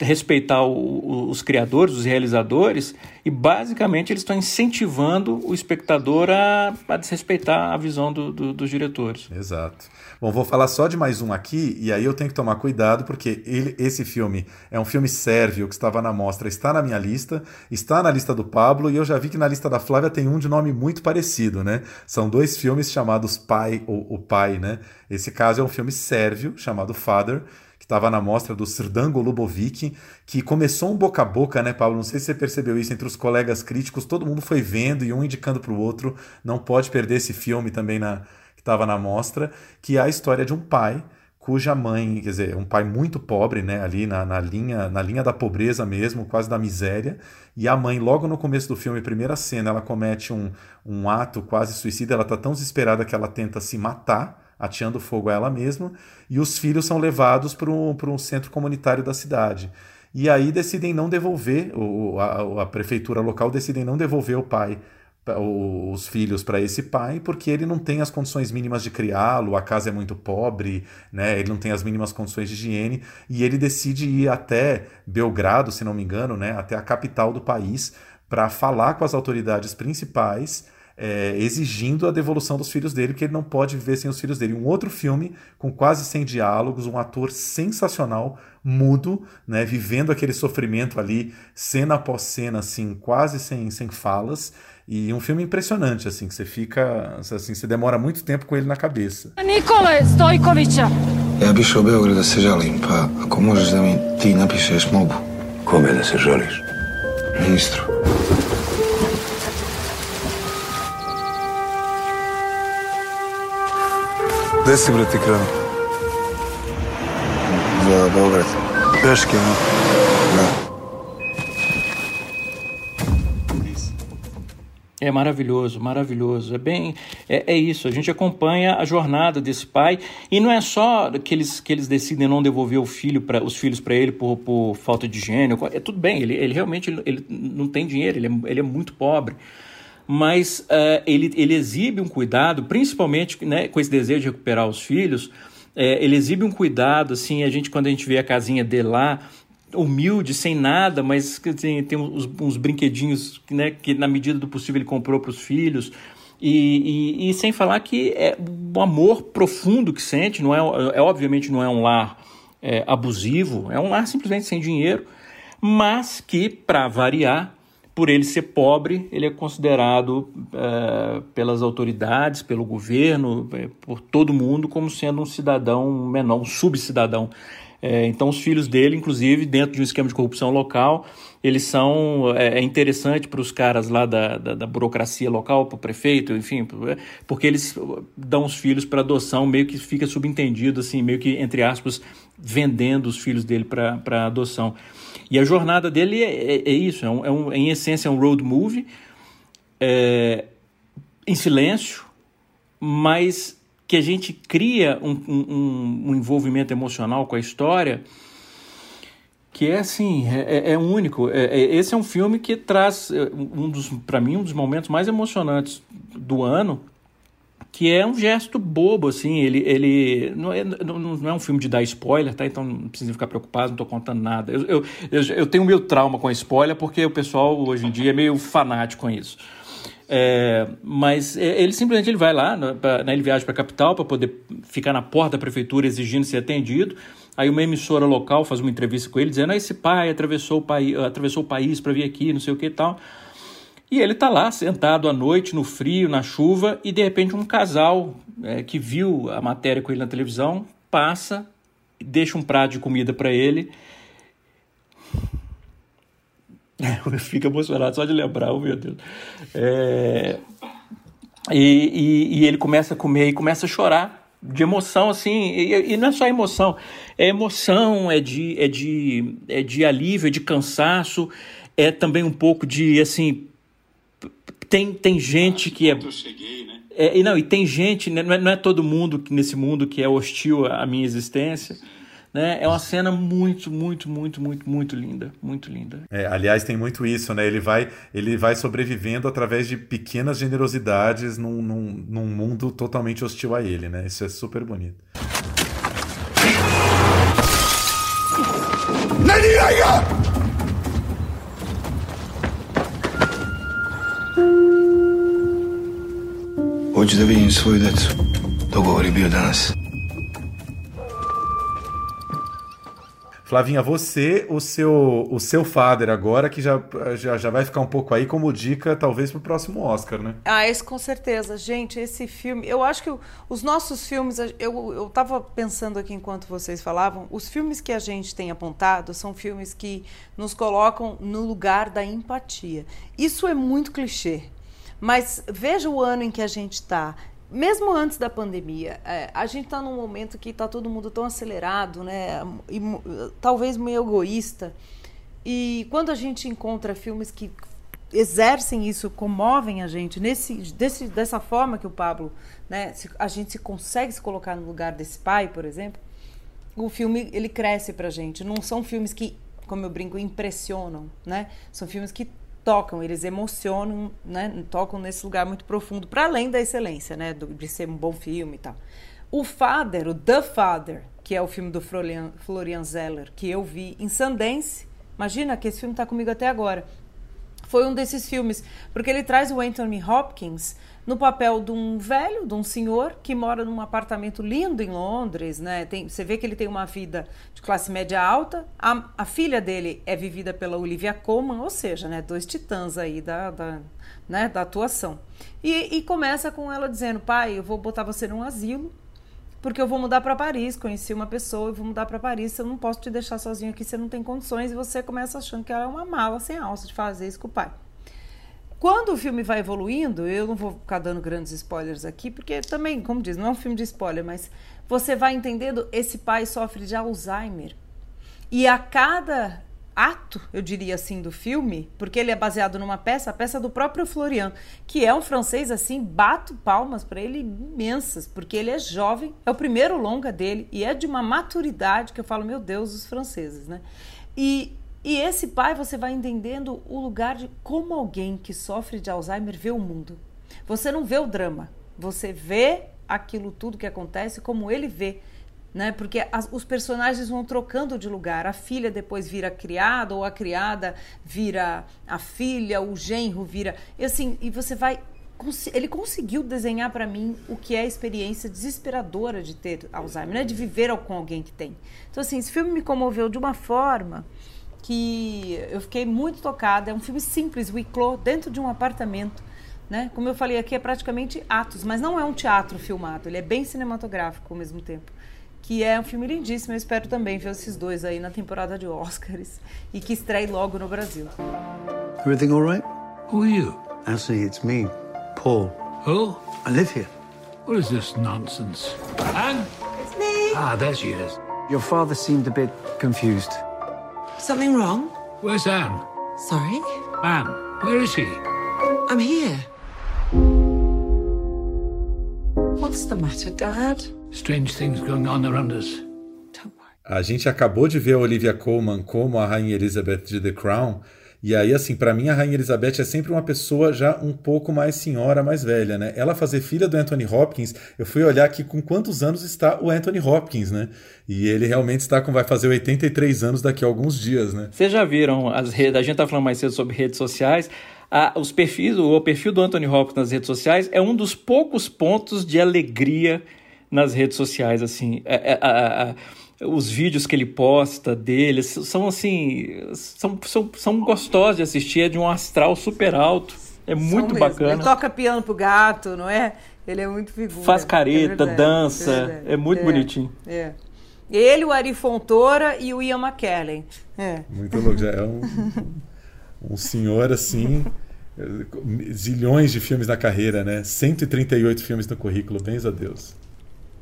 respeitar o, o, os criadores, os realizadores, e basicamente eles estão incentivando o espectador a, a desrespeitar a visão do, do, dos diretores. Exato. Bom, vou falar só de mais um aqui, e aí eu tenho que tomar cuidado, porque ele, esse filme é um filme sérvio que estava na mostra, está na minha lista, está na lista do Pablo, e eu já vi que na lista da Flávia tem um de nome muito parecido, né? São dois filmes chamados Pai ou O Pai, né? Esse caso é um filme sérvio chamado Father, estava na mostra do Srdan Lubovic, que começou um boca a boca, né, Pablo? Não sei se você percebeu isso entre os colegas críticos, todo mundo foi vendo e um indicando para o outro, não pode perder esse filme também na, que estava na mostra, que é a história de um pai cuja mãe, quer dizer, um pai muito pobre, né, ali na, na, linha, na linha da pobreza mesmo, quase da miséria, e a mãe, logo no começo do filme, primeira cena, ela comete um, um ato quase suicida, ela está tão desesperada que ela tenta se matar, ateando fogo a ela mesma, e os filhos são levados para um centro comunitário da cidade. E aí decidem não devolver, o, a, a prefeitura local decidem não devolver o pai os filhos para esse pai porque ele não tem as condições mínimas de criá-lo, a casa é muito pobre, né? ele não tem as mínimas condições de higiene e ele decide ir até Belgrado, se não me engano, né? até a capital do país para falar com as autoridades principais é, exigindo a devolução dos filhos dele, porque ele não pode viver sem os filhos dele. Um outro filme com quase 100 diálogos, um ator sensacional, mudo, né, vivendo aquele sofrimento ali, cena após cena, assim, quase sem, sem falas. E um filme impressionante, assim, que você fica. Assim, você demora muito tempo com ele na cabeça. Nikola Stojkovića! Ja bi išao u Beograd da se žalim, pa ako možeš da mi ti napišeš mobu. Kome da se žališ? Ministru. Gde si, brati, krenuo? Za Beograd. Peške, no? Da. É maravilhoso, maravilhoso. É bem, é, é, isso. A gente acompanha a jornada desse pai e não é só que eles, que eles decidem não devolver o filho para os filhos para ele por, por falta de higiene. É tudo bem. Ele, ele realmente ele, ele não tem dinheiro. Ele é, ele é muito pobre. Mas uh, ele, ele exibe um cuidado, principalmente né, com esse desejo de recuperar os filhos. É, ele exibe um cuidado, assim, a gente, quando a gente vê a casinha dele lá, humilde, sem nada, mas assim, tem uns, uns brinquedinhos né, que, na medida do possível, ele comprou para os filhos. E, e, e, sem falar que é um amor profundo que sente, não é, é obviamente não é um lar é, abusivo, é um lar simplesmente sem dinheiro, mas que, para variar, por ele ser pobre, ele é considerado é, pelas autoridades, pelo governo, é, por todo mundo, como sendo um cidadão menor, um subcidadão é, então, os filhos dele, inclusive, dentro de um esquema de corrupção local, eles são. É, é interessante para os caras lá da, da, da burocracia local, para o prefeito, enfim, é, porque eles dão os filhos para adoção, meio que fica subentendido, assim, meio que, entre aspas, vendendo os filhos dele para adoção. E a jornada dele é, é, é isso, é, um, é um, em essência, é um road movie, é, em silêncio, mas que a gente cria um, um, um envolvimento emocional com a história que é assim, é, é, é único. É, é, esse é um filme que traz é, um dos, para mim, um dos momentos mais emocionantes do ano, que é um gesto bobo, assim. Ele, ele não é, não, não é um filme de dar spoiler, tá? Então não precisa ficar preocupado, não estou contando nada. Eu, eu, eu, eu tenho meu trauma com spoiler porque o pessoal hoje em dia é meio fanático com isso. É, mas é, ele simplesmente ele vai lá, né, né ele viaja para a capital para poder ficar na porta da prefeitura exigindo ser atendido. Aí uma emissora local faz uma entrevista com ele dizendo: ah, esse pai atravessou o, país, atravessou o país para vir aqui, não sei o que e tal. E ele está lá, sentado à noite, no frio, na chuva, e de repente um casal é, que viu a matéria com ele na televisão passa, deixa um prato de comida para ele <laughs> Fica emocionado só de lembrar, oh, meu Deus. É... E, e, e, ele começa a comer e começa a chorar de emoção, assim, e, e, não é só emoção, é emoção, é de, é, de, é de alívio, é de cansaço, é também um pouco de, assim, tem, tem gente que é... Cheguei, né? é... e não, e tem gente, né, não, é, não é todo mundo nesse mundo que é hostil à minha existência, né? É uma cena muito, muito, muito, muito, muito linda, muito linda. É, aliás, tem muito isso, né? Ele vai, ele vai sobrevivendo através de pequenas generosidades num, num, num mundo totalmente hostil a ele, né? Isso é super bonito. Hoću da vidim svoju decu. Dogovor je bio danas. Flavinha, você, o seu, o seu father agora, que já, já, já vai ficar um pouco aí como dica, talvez, para o próximo Oscar, né? Ah, esse com certeza. Gente, esse filme. Eu acho que os nossos filmes. Eu, eu tava pensando aqui enquanto vocês falavam, os filmes que a gente tem apontado são filmes que nos colocam no lugar da empatia. Isso é muito clichê. Mas veja o ano em que a gente está mesmo antes da pandemia, é, a gente está num momento que está todo mundo tão acelerado, né? E, talvez meio egoísta. E quando a gente encontra filmes que exercem isso, comovem a gente nesse, desse, dessa forma que o Pablo, né? A gente se consegue se colocar no lugar desse pai, por exemplo. O filme ele cresce para gente. Não são filmes que, como eu brinco, impressionam, né? São filmes que tocam, eles emocionam, né? Tocam nesse lugar muito profundo, para além da excelência, né? De ser um bom filme e tal. O Father, o The Father, que é o filme do Florian, Florian Zeller, que eu vi em Sundance. Imagina que esse filme está comigo até agora. Foi um desses filmes, porque ele traz o Anthony Hopkins no papel de um velho, de um senhor que mora num apartamento lindo em Londres, né? Tem, você vê que ele tem uma vida de classe média alta. A, a filha dele é vivida pela Olivia Colman, ou seja, né, dois titãs aí da, da, né, da atuação. E, e começa com ela dizendo: pai, eu vou botar você num asilo porque eu vou mudar para Paris, conheci uma pessoa, eu vou mudar para Paris, eu não posso te deixar sozinho aqui, você não tem condições, e você começa achando que ela é uma mala sem alça de fazer isso com o pai. Quando o filme vai evoluindo, eu não vou ficar dando grandes spoilers aqui, porque também, como diz, não é um filme de spoiler, mas você vai entendendo, esse pai sofre de Alzheimer. E a cada ato, eu diria assim, do filme, porque ele é baseado numa peça, a peça do próprio Florian, que é um francês assim, bato palmas para ele imensas, porque ele é jovem, é o primeiro longa dele e é de uma maturidade que eu falo, meu Deus, os franceses, né? E e esse pai, você vai entendendo o lugar de como alguém que sofre de Alzheimer vê o mundo. Você não vê o drama, você vê aquilo tudo que acontece como ele vê. Né? Porque as, os personagens vão trocando de lugar. A filha depois vira criada, ou a criada vira a filha, o genro vira. E assim, e você vai. Ele conseguiu desenhar para mim o que é a experiência desesperadora de ter Alzheimer, né? de viver com alguém que tem. Então, assim, esse filme me comoveu de uma forma que eu fiquei muito tocada. É um filme simples, o Iclô, dentro de um apartamento. Né? Como eu falei aqui, é praticamente atos, mas não é um teatro filmado, ele é bem cinematográfico ao mesmo tempo. Que é um filme lindíssimo, eu espero também ver esses dois aí na temporada de Oscars e que estreie logo no Brasil. Everything all right? Who are you? Actually, it's me, Paul. Who? I live here. What is this nonsense? Anne? It's me. Ah, there she is. Your father seemed a bit confused. Something wrong? Where's Anne? Sorry? Anne, where is he? I'm here. What's the matter, Dad? Strange things going on around us. A gente acabou de ver a Olivia Colman como a Rainha Elizabeth de The Crown e aí, assim, para mim a Rainha Elizabeth é sempre uma pessoa já um pouco mais senhora, mais velha, né? Ela fazer filha do Anthony Hopkins, eu fui olhar aqui com quantos anos está o Anthony Hopkins, né? E ele realmente está com, vai fazer 83 anos daqui a alguns dias, né? Vocês já viram as redes, a gente tá falando mais cedo sobre redes sociais, os perfis, o perfil do Anthony Hopkins nas redes sociais é um dos poucos pontos de alegria nas redes sociais, assim. É, é, a, a, os vídeos que ele posta dele são assim são, são, são gostosos de assistir é de um astral super alto. É muito bacana. Ele toca piano pro gato não é? Ele é muito figura. Faz careta é verdade, dança é, é muito é, bonitinho. é. Ele o Ari Fontoura e o Ian McKellen. É. Muito louco já é um, um senhor assim zilhões de filmes na carreira né? 138 filmes no currículo bens a Deus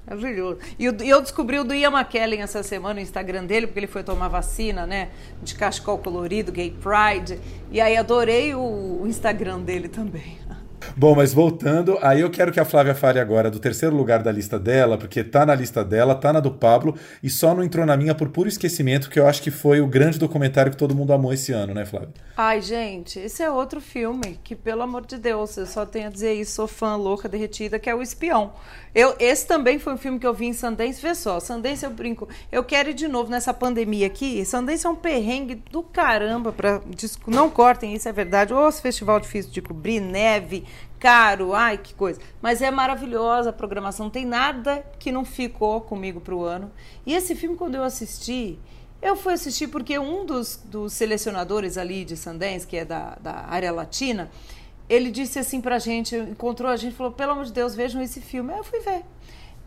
Maravilhoso. E eu descobri o do Ian McKellen essa semana no Instagram dele, porque ele foi tomar vacina, né? De cachecol colorido, gay pride. E aí adorei o Instagram dele também. <laughs> Bom, mas voltando, aí eu quero que a Flávia fale agora do terceiro lugar da lista dela, porque tá na lista dela, tá na do Pablo, e só não entrou na minha por puro esquecimento, que eu acho que foi o grande documentário que todo mundo amou esse ano, né, Flávia? Ai, gente, esse é outro filme que, pelo amor de Deus, eu só tenho a dizer isso, sou fã louca, derretida, que é O Espião. Eu, esse também foi um filme que eu vi em Sundance, vê só, Sundance eu brinco, eu quero ir de novo nessa pandemia aqui, Sundance é um perrengue do caramba, pra, não cortem, isso é verdade, ou esse festival difícil de cobrir, neve, caro, ai que coisa. Mas é maravilhosa a programação, não tem nada que não ficou comigo pro ano. E esse filme, quando eu assisti, Eu fui assistir porque um dos, dos selecionadores ali de Sundance, que é da, da área latina, ele disse assim pra gente, encontrou a gente, falou, pelo amor de Deus, vejam esse filme. Aí eu fui ver.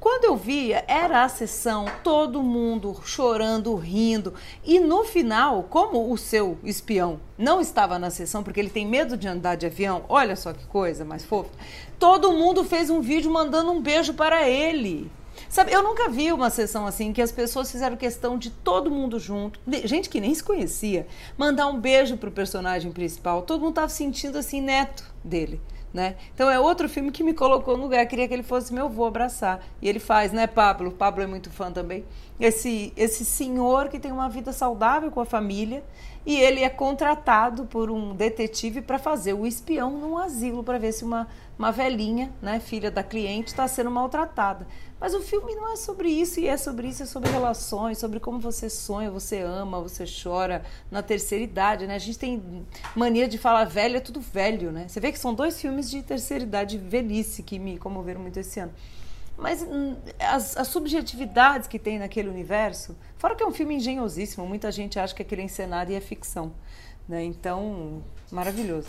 Quando eu via, era a sessão, todo mundo chorando, rindo. E no final, como o seu espião não estava na sessão porque ele tem medo de andar de avião, olha só que coisa mais fofa, todo mundo fez um vídeo mandando um beijo para ele. Sabe, eu nunca vi uma sessão assim que as pessoas fizeram questão de todo mundo junto, gente que nem se conhecia, mandar um beijo pro personagem principal. Todo mundo tava sentindo assim neto dele. Né? Então é outro filme que me colocou no lugar. Queria que ele fosse meu avô abraçar. E ele faz, né, Pablo? Pablo é muito fã também. Esse, esse senhor que tem uma vida saudável com a família e ele é contratado por um detetive para fazer o espião num asilo para ver se uma, uma velhinha, né, filha da cliente, está sendo maltratada. Mas o filme não é sobre isso, e é sobre isso, é sobre relações, sobre como você sonha, você ama, você chora na terceira idade, né? A gente tem mania de falar velho, é tudo velho, né? Você vê que são dois filmes de terceira idade velhice que me comoveram muito esse ano. Mas hum, as, as, subjetividades que tem naquele universo, fora que é um filme engenhosíssimo, muita gente acha que aquele é encenado e é ficção. Né? Então, maravilhoso.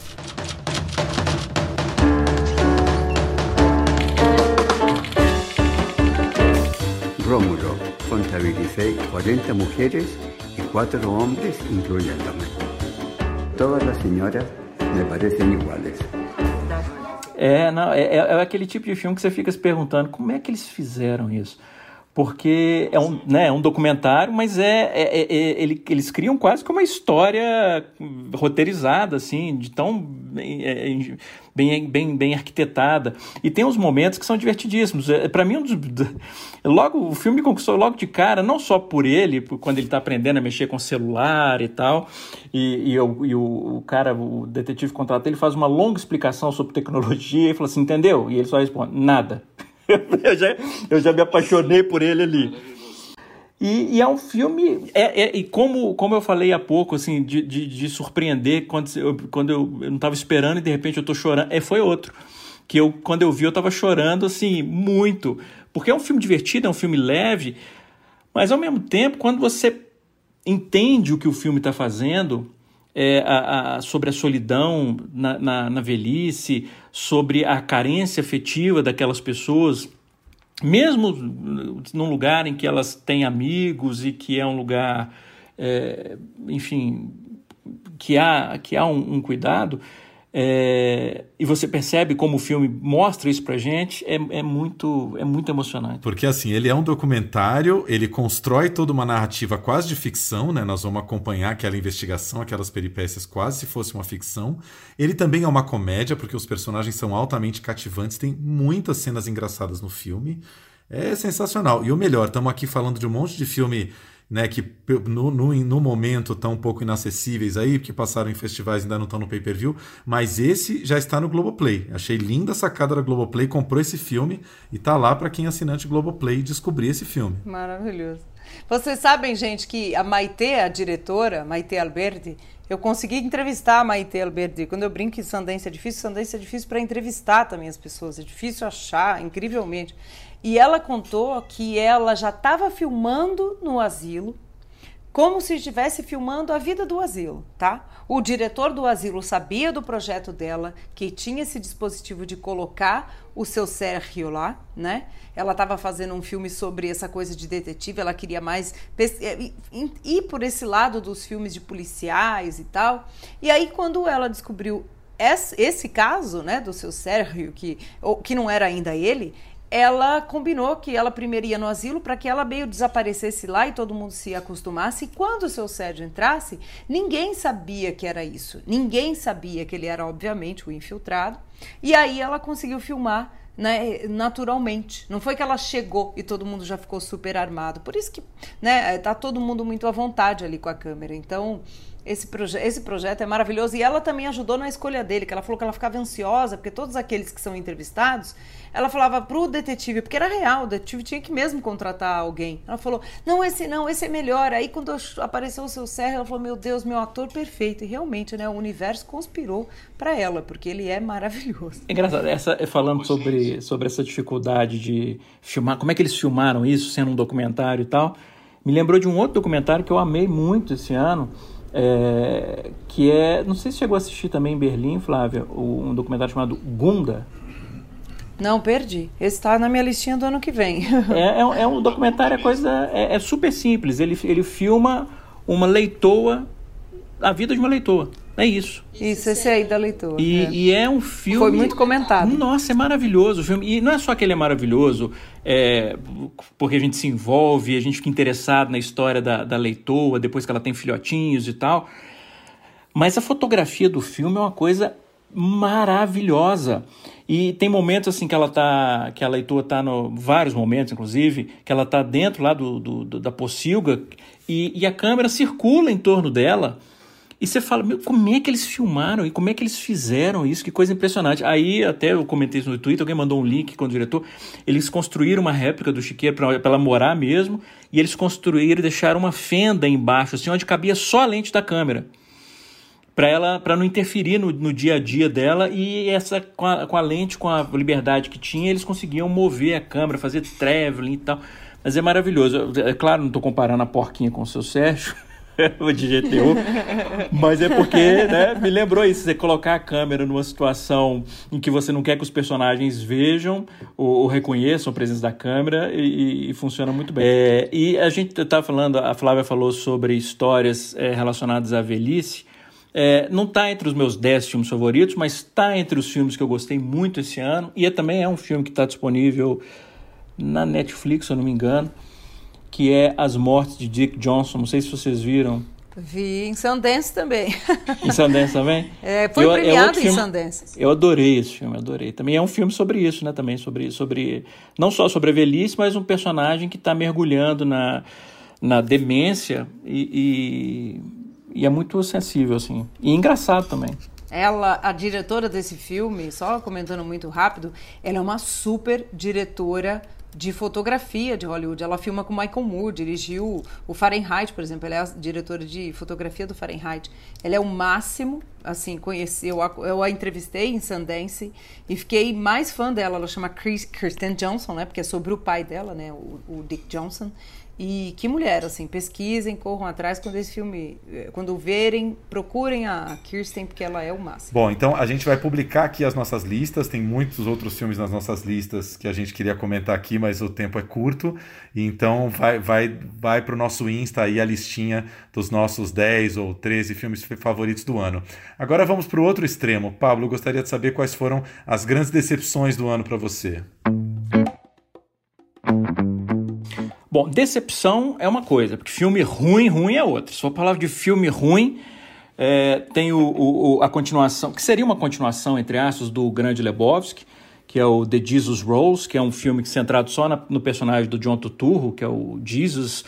Rómulo contabilicé 40 mujeres y 4 hombres, incluyéndome. Todas las señoras me parecen iguales. É, não, é, é, aquele tipo de filme que você fica se perguntando como é que eles fizeram isso? Porque é um, né, é um documentário, mas é, é, é, é ele, eles criam quase como uma história roteirizada, assim, de tão bem, bem, bem, arquitetada. E tem uns momentos que são divertidíssimos. É, para mim, um dos, <laughs> logo o filme me conquistou logo de cara, não só por ele, quando ele está aprendendo a mexer com celular e tal, e, e, eu, e o, o, cara, o detetive contrata, ele faz uma longa explicação sobre tecnologia e fala assim, entendeu? E ele só responde, nada. <laughs> eu, já, eu já me apaixonei por ele ali. E, e é um filme, é, é, e como, como eu falei há pouco, assim, de, de, de surpreender quando eu, quando eu, eu não estava esperando e de repente eu estou chorando, é, foi outro. Que eu, quando eu vi, eu estava chorando, assim, muito. Porque é um filme divertido, é um filme leve, mas ao mesmo tempo, quando você entende o que o filme está fazendo, é, a, a, sobre a solidão na, na, na, velhice, sobre a carência afetiva daquelas pessoas, mesmo num lugar em que elas têm amigos e que é um lugar, é, enfim, que há, que há um, um cuidado, é, e você percebe como o filme mostra isso pra gente, é, é, muito, é muito emocionante. Porque assim, ele é um documentário, ele constrói toda uma narrativa quase de ficção, né? Nós vamos acompanhar aquela investigação, aquelas peripécias quase se fosse uma ficção. Ele também é uma comédia, porque os personagens são altamente cativantes, tem muitas cenas engraçadas no filme. É sensacional. E o melhor, estamos aqui falando de um monte de filme né, que no, no, no momento estão um pouco inacessíveis aí, porque passaram em festivais e ainda não estão no pay-per-view, mas esse já está no Globoplay. Achei linda a sacada da Globoplay, comprou esse filme e tá lá para quem é assinante Globoplay descobrir esse filme. Maravilhoso. Vocês sabem, gente, que a Maite, a diretora, Maite Alberti, eu consegui entrevistar a Maite Alberti. Quando eu brinco que Sundance é difícil, Sundance é difícil para entrevistar também as pessoas. É difícil achar, incrivelmente. E ela contou que ela já estava filmando no asilo, como se estivesse filmando a vida do asilo, tá? O diretor do asilo sabia do projeto dela, que tinha esse dispositivo de colocar o seu Sérgio lá, né? Ela estava fazendo um filme sobre essa coisa de detetive, ela queria mais eh, ir por esse lado dos filmes de policiais e tal. E aí, quando ela descobriu esse, caso, né, do seu Sérgio, que, que não era ainda ele, ela combinou que ela primeiro ia no asilo para que ela meio desaparecesse lá e todo mundo se acostumasse. E quando o seu Sérgio entrasse, ninguém sabia que era isso. Ninguém sabia que ele era, obviamente, o infiltrado. E aí ela conseguiu filmar né, naturalmente. Não foi que ela chegou e todo mundo já ficou super armado. Por isso que né, tá todo mundo muito à vontade ali com a câmera. Então, esse, proje esse projeto é maravilhoso e ela também ajudou na escolha dele, que ela falou que ela ficava ansiosa, porque todos aqueles que são entrevistados, ela falava pro detetive, porque era real, o detetive tinha que mesmo contratar alguém. Ela falou: não, esse não, esse é melhor. Aí quando apareceu o seu Serra, ela falou: meu Deus, meu ator perfeito. E realmente, né, o universo conspirou para ela, porque ele é maravilhoso. É engraçado, essa, é falando sobre, sobre essa dificuldade de filmar, como é que eles filmaram isso, sendo um documentário e tal. Me lembrou de um outro documentário que eu amei muito esse ano, é, que é, não sei se chegou a assistir também em Berlim, Flávia, um documentário chamado Gunda. Não, perdi. Esse está na minha listinha do ano que vem. é, <laughs> é, é, um documentário, é coisa é, é, super simples. Ele, ele filma uma leitoa, a vida de uma leitoa. É isso. Isso, esse aí da leitura. E é. e é um filme. Foi muito comentado. Nossa, é maravilhoso o filme. E não é só que ele é maravilhoso, é, porque a gente se envolve, a gente fica interessado na história da, da leitoa, depois que ela tem filhotinhos e tal. Mas a fotografia do filme é uma coisa maravilhosa. E tem momentos assim que ela tá, que a leitora tá no vários momentos, inclusive, que ela tá dentro lá do, do da pocilga e, e a câmera circula em torno dela e você fala, meu, como é que eles filmaram e como é que eles fizeram isso? Que coisa impressionante. Aí até eu comentei isso no Twitter, alguém mandou um link com o diretor. Eles construíram uma réplica do Chiqueira para ela morar mesmo, e eles construíram e deixaram uma fenda embaixo, assim, onde cabia só a lente da câmera. Para ela, para não interferir no, no, dia a dia dela e essa com a, com a lente, com a liberdade que tinha, eles conseguiam mover a câmera, fazer traveling e tal. Mas é maravilhoso. É claro, não estou comparando a porquinha com o seu Sérgio, <laughs> de GTU. Mas é porque, né, me lembrou isso, você colocar a câmera numa situação em que você não quer que os personagens vejam ou, ou reconheçam a presença da câmera e, e funciona muito bem. É, e a gente está falando, a Flávia falou sobre histórias é, relacionadas à velhice. É, não está entre os meus 10 filmes favoritos, mas está entre os filmes que eu gostei muito esse ano. E é, também é um filme que está disponível na Netflix, se eu não me engano que é As Mortes de Dick Johnson. Não sei se vocês viram. Vi em Sundance também. Em Sundance também? <laughs> É, foi eu, premiado é em Sundance. Eu adorei esse filme, adorei. Também é um filme sobre isso, né? Também sobre, sobre não só sobre a velhice, mas um personagem que está mergulhando na, na demência e, e, e é muito sensível, assim. E engraçado também. Ela, a diretora desse filme, só comentando muito rápido, ela é uma super diretora de fotografia de Hollywood. Ela filma com Michael Moore, dirigiu o Fahrenheit, por exemplo. Ela é a diretora de fotografia do Fahrenheit. Ela é o máximo, assim, conheci, eu a, eu a entrevistei em Sundance e fiquei mais fã dela. Ela chama Chris, Kristen Johnson, né? Porque é sobre o pai dela, né? O, o Dick Johnson. E que mulher, assim, pesquisem, corram atrás quando esse filme, eh, quando verem, procurem a Kirsten, porque ela é o máximo. Bom, então a gente vai publicar aqui as nossas listas, tem muitos outros filmes nas nossas listas que a gente queria comentar aqui, mas o tempo é curto, então vai, vai, vai para o nosso Insta aí a listinha dos nossos 10 ou 13 filmes favoritos do ano. Agora vamos para o outro extremo. Pablo, gostaria de saber quais foram as grandes decepções do ano para você. Bom, decepção é uma coisa, porque filme ruim, ruim é outra. Se for palavra de filme ruim, é, tem o, o, a continuação, que seria uma continuação, entre aspas, do Grande Lebowski, que é o The Jesus Rolls, que é um filme centrado só na, no personagem do John Turturro, que é o Jesus,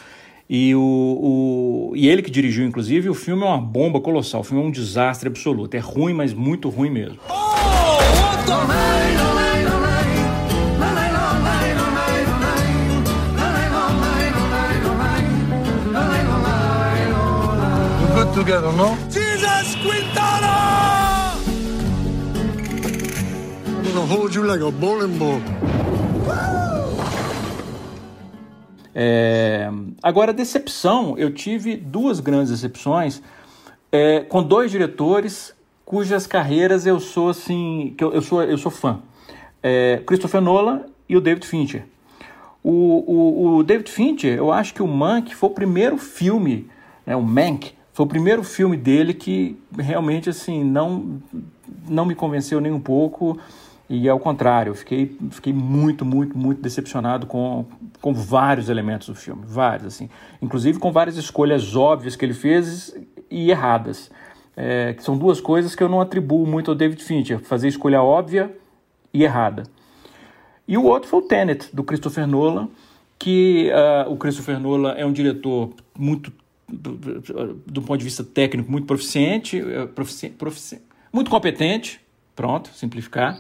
e, o, o, e ele que dirigiu, inclusive, o filme é uma bomba colossal, o filme é um desastre absoluto. É ruim, mas muito ruim mesmo. Oh, together, no? Jesus Quintana! I'm gonna hold you like a bowling ball. É, agora, decepção, eu tive duas grandes decepções é, com dois diretores cujas carreiras eu sou assim, que eu, eu sou, eu sou fã. É, Christopher Nolan e o David Fincher. O, o, o, David Fincher, eu acho que o Mank foi o primeiro filme, né, o Mank, foi o primeiro filme dele que realmente assim não não me convenceu nem um pouco. E ao contrário, eu fiquei, fiquei muito, muito, muito decepcionado com, com vários elementos do filme, vários assim, inclusive com várias escolhas óbvias que ele fez e erradas, é, que são duas coisas que eu não atribuo muito ao David Fincher, fazer escolha óbvia e errada. E o outro foi o Tenet do Christopher Nolan, que uh, o Christopher Nolan é um diretor muito do, do, ponto de vista técnico, muito proficiente, é, profici, profici, muito competente, pronto, simplificar.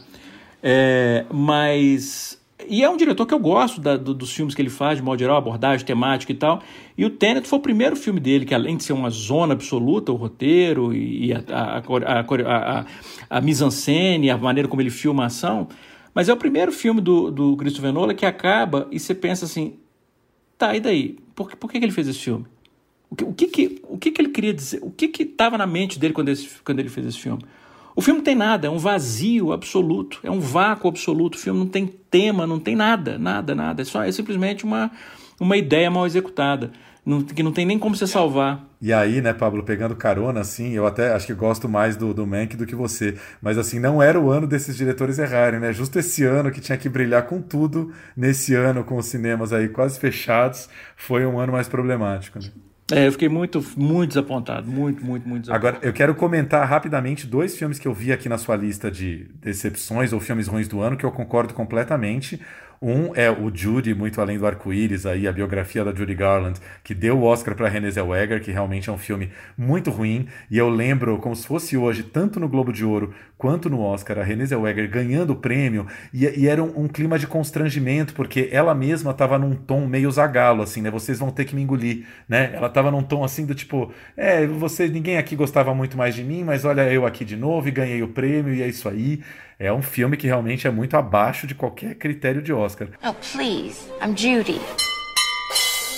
É, mas. E é um diretor que eu gosto da, do, dos filmes que ele faz, de modo geral, abordagem temática e tal. E o Tenet foi o primeiro filme dele, que além de ser uma zona absoluta, o roteiro e a, a, a, a, a mise-en-scène, a maneira como ele filma a ação, mas é o primeiro filme do, do Christopher Nolan que acaba e você pensa assim, Tá, e daí? Por, por que, que ele fez esse filme? O que, o que, que, o que, que ele queria dizer? O que estava na mente dele quando, esse, quando ele fez esse filme? O filme não tem nada, é um vazio absoluto, é um vácuo absoluto. O filme não tem tema, não tem nada, nada, nada. É, só, é simplesmente uma, uma ideia mal executada, não- que não tem nem como você salvar. E aí, né, Pablo, pegando carona, assim, eu até acho que gosto mais do, do Mank do que você. Mas, assim, não era o ano desses diretores errarem, né? Justo esse ano que tinha que brilhar com tudo, nesse ano com os cinemas aí quase fechados, foi um ano mais problemático, né? É, eu fiquei muito, muito desapontado, muito, muito, muito desapontado. Agora, eu quero comentar rapidamente dois filmes que eu vi aqui na sua lista de decepções ou filmes ruins do ano, que eu concordo completamente. Um é o Judy, Muito Além do Arco-Íris, aí, a biografia da Judy Garland, que deu o Oscar para Renée Zellweger, que realmente é um filme muito ruim. E eu lembro, como se fosse hoje, tanto no Globo de Ouro quanto no Oscar, a Renée Zellweger ganhando o prêmio. E, e era um, um clima de constrangimento, porque ela mesma estava num tom meio zagalo, assim, né? Vocês vão ter que me engolir, né? Ela estava num tom assim do tipo, é, você, ninguém aqui gostava muito mais de mim, mas olha eu aqui de novo e ganhei o prêmio e é isso aí. É um filme que realmente é muito abaixo de qualquer critério de Oscar. Oh, please. I'm Judy.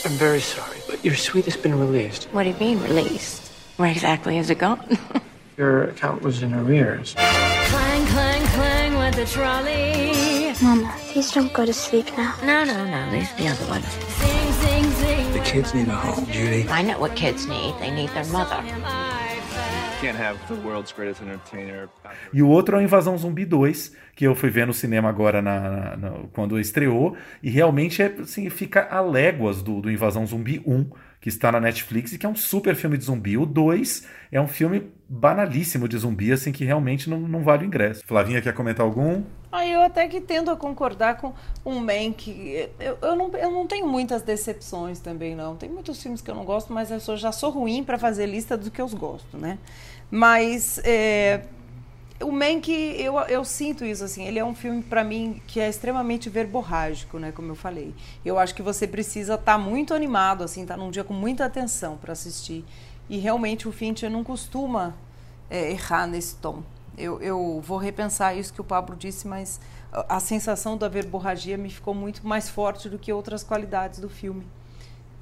I'm very sorry, but your suite has been released. What do you mean, released? Where exactly has it gone? <laughs> Your account was in arrears. Clang, clang, clang with the trolley. Mama, please don't go to sleep now. no, no, no. These are the other ones. Sing, sing, sing. The kids need a home, Judy. I know what kids need. They need their mother. E o outro é o Invasão Zumbi 2, que eu fui ver no cinema agora na, na- na- quando estreou, e realmente é, assim, fica a léguas do, do Invasão Zumbi 1, que está na Netflix e que é um super filme de zumbi. O 2 é um filme banalíssimo de zumbi, assim, que realmente não, não vale o ingresso. Flavinha, quer comentar algum? Aí eu até que tendo a concordar com um Mank. Eu, eu, não, eu não tenho muitas decepções também, não. Tem muitos filmes que eu não gosto, mas eu sou- já sou ruim para fazer lista do que eu gosto, né? Mas é, o Mank, eu, eu sinto isso, assim. Ele é um filme, para mim, que é extremamente verborrágico, né? Como eu falei. Eu acho que você precisa estar muito animado, assim, estar num dia com muita atenção para assistir. E realmente o Fincher não costuma é, errar nesse tom. Eu, eu vou repensar isso que o Pablo disse, mas a, sensação da verborragia me ficou muito mais forte do que outras qualidades do filme.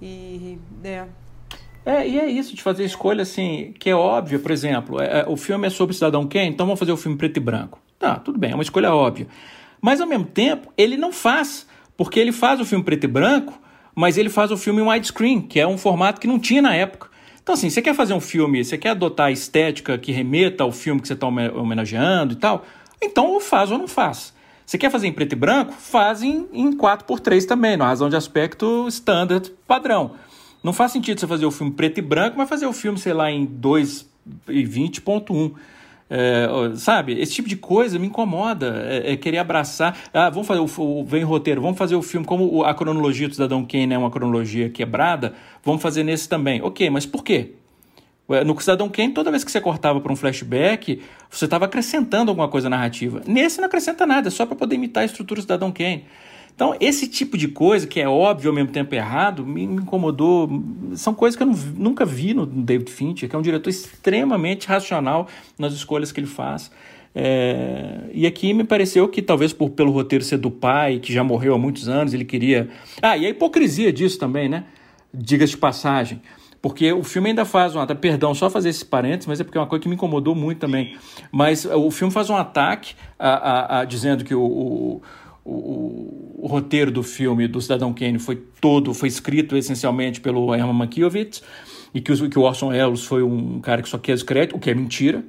E é, É, e é isso, de fazer escolha assim, que é óbvia, por exemplo, é, é, o filme é sobre Cidadão Kane, então vamos fazer o filme preto e branco. Tá, tudo bem, é uma escolha óbvia. Mas ao mesmo tempo, ele não faz, porque ele faz o filme preto e branco, mas ele faz o filme widescreen, que é um formato que não tinha na época. Então, assim, você quer fazer um filme, você quer adotar a estética que remeta ao filme que você está homenageando e tal, então ou faz ou não faz. Você quer fazer em preto e branco? Faz em, em 4x3 também, na razão de aspecto standard padrão. Não faz sentido você fazer o filme preto e branco, mas fazer o filme, sei lá, em 2,20.1. É, sabe, esse tipo de coisa me incomoda. É, é querer abraçar. Ah, vamos fazer o, o vem roteiro, vamos fazer o filme como a cronologia do Cidadão Kane é uma cronologia quebrada, vamos fazer nesse também. Ok, mas por quê? No Cidadão Kane, toda vez que você cortava para um flashback, você estava acrescentando alguma coisa narrativa. Nesse não acrescenta nada, é só para poder imitar a estrutura do Cidadão Kane. Então, esse tipo de coisa, que é óbvio ao mesmo tempo errado, me, incomodou. São coisas que eu nunca vi no David Fincher, que é um diretor extremamente racional nas escolhas que ele faz. É, e aqui me pareceu que, talvez por, pelo roteiro ser do pai, que já morreu há muitos anos, ele queria. Ah, e a hipocrisia disso também, né? Diga-se de passagem. Porque o filme ainda faz um ataque. Perdão, só fazer esse parênteses, mas é porque é uma coisa que me incomodou muito também. Mas o filme faz um ataque a, a, a, dizendo que o, o o, o, roteiro do filme do Cidadão Kane foi todo, foi escrito essencialmente pelo Herman Mankiewicz e que, o, que o Orson Welles foi um cara que só quer crédito, o que é mentira.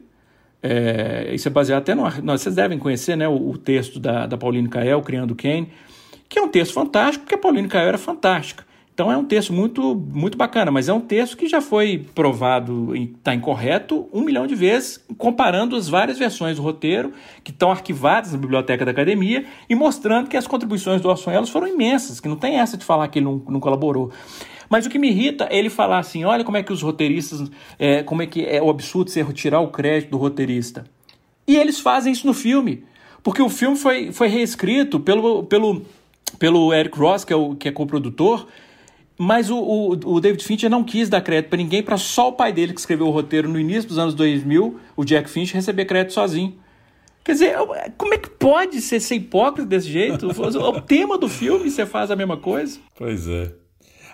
É, isso é baseado até no. Não, vocês devem conhecer né, o, o texto da, da Pauline Kael, Criando Kane, que é um texto fantástico, porque a Pauline Kael era fantástica. Então é um texto muito, muito bacana, mas é um texto que já foi provado está incorreto um milhão de vezes, comparando as várias versões do roteiro que estão arquivadas na biblioteca da academia e mostrando que as contribuições do Orson Welles foram imensas, que não tem essa de falar que ele não, não colaborou. Mas o que me irrita é ele falar assim: olha como é que os roteiristas, é, como é que é o absurdo ser tirar o crédito do roteirista. E eles fazem isso no filme, porque o filme foi, foi reescrito pelo, pelo, pelo Eric Ross, que é o que é coprodutor, mas o, o, o, David Fincher não quis dar crédito para ninguém, para só o pai dele, que escreveu o roteiro no início dos anos 2000, o Jack Fincher, receber crédito sozinho. Quer dizer, como é que pode ser, ser hipócrita desse jeito? <laughs> O tema do filme você faz a mesma coisa? Pois é.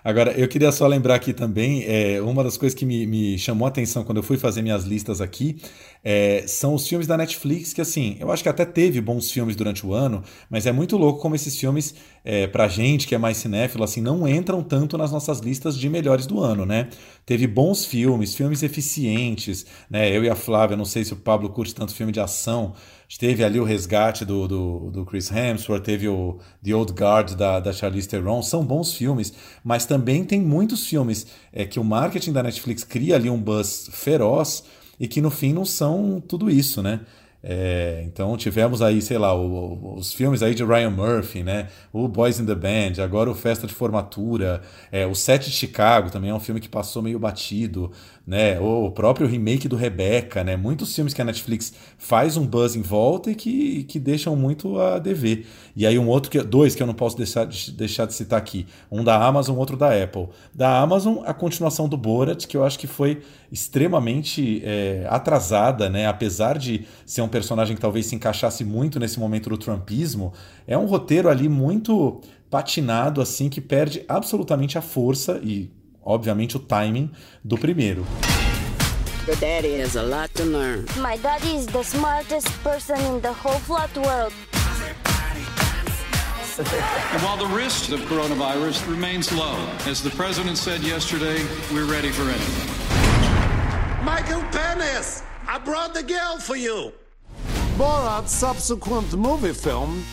Agora, eu queria só lembrar aqui também, é, uma das coisas que me, me chamou a atenção quando eu fui fazer minhas listas aqui é, são os filmes da Netflix, que assim, eu acho que até teve bons filmes durante o ano, mas é muito louco como esses filmes, é, pra gente que é mais cinéfilo, assim, não entram tanto nas nossas listas de melhores do ano, né? Teve bons filmes, filmes eficientes, né? Eu e a Flávia, não sei se o Pablo curte tanto filme de ação, teve ali o resgate do, do, do, Chris Hemsworth, teve o The Old Guard da, da Charlize Theron, são bons filmes, mas também tem muitos filmes é, que o marketing da Netflix cria ali um buzz feroz e que no fim não são tudo isso, né? É, então tivemos aí, sei lá, o, os filmes aí de Ryan Murphy, né? O Boys in the Band, agora o Festa de Formatura, é, o Sete de Chicago também é um filme que passou meio batido, né? O próprio remake do Rebecca, né? Muitos filmes que a Netflix faz um buzz em volta e que, que deixam muito a dever. E aí um outro que dois que eu não posso deixar de, deixar de citar aqui, um da Amazon, outro da Apple. Da Amazon, a continuação do Borat, que eu acho que foi extremamente é, atrasada, né? Apesar de ser um personagem que talvez se encaixasse muito nesse momento do trumpismo, é um roteiro ali muito patinado assim que perde absolutamente a força e obviamente, o timing do primeiro. Your daddy has a lot to learn. My daddy is the smartest person in the whole flat world. and while the risk of coronavirus remains low, as the president said yesterday, we're ready for anything. Michael Penis, I brought the girl for you. Borat's subsequent movie film.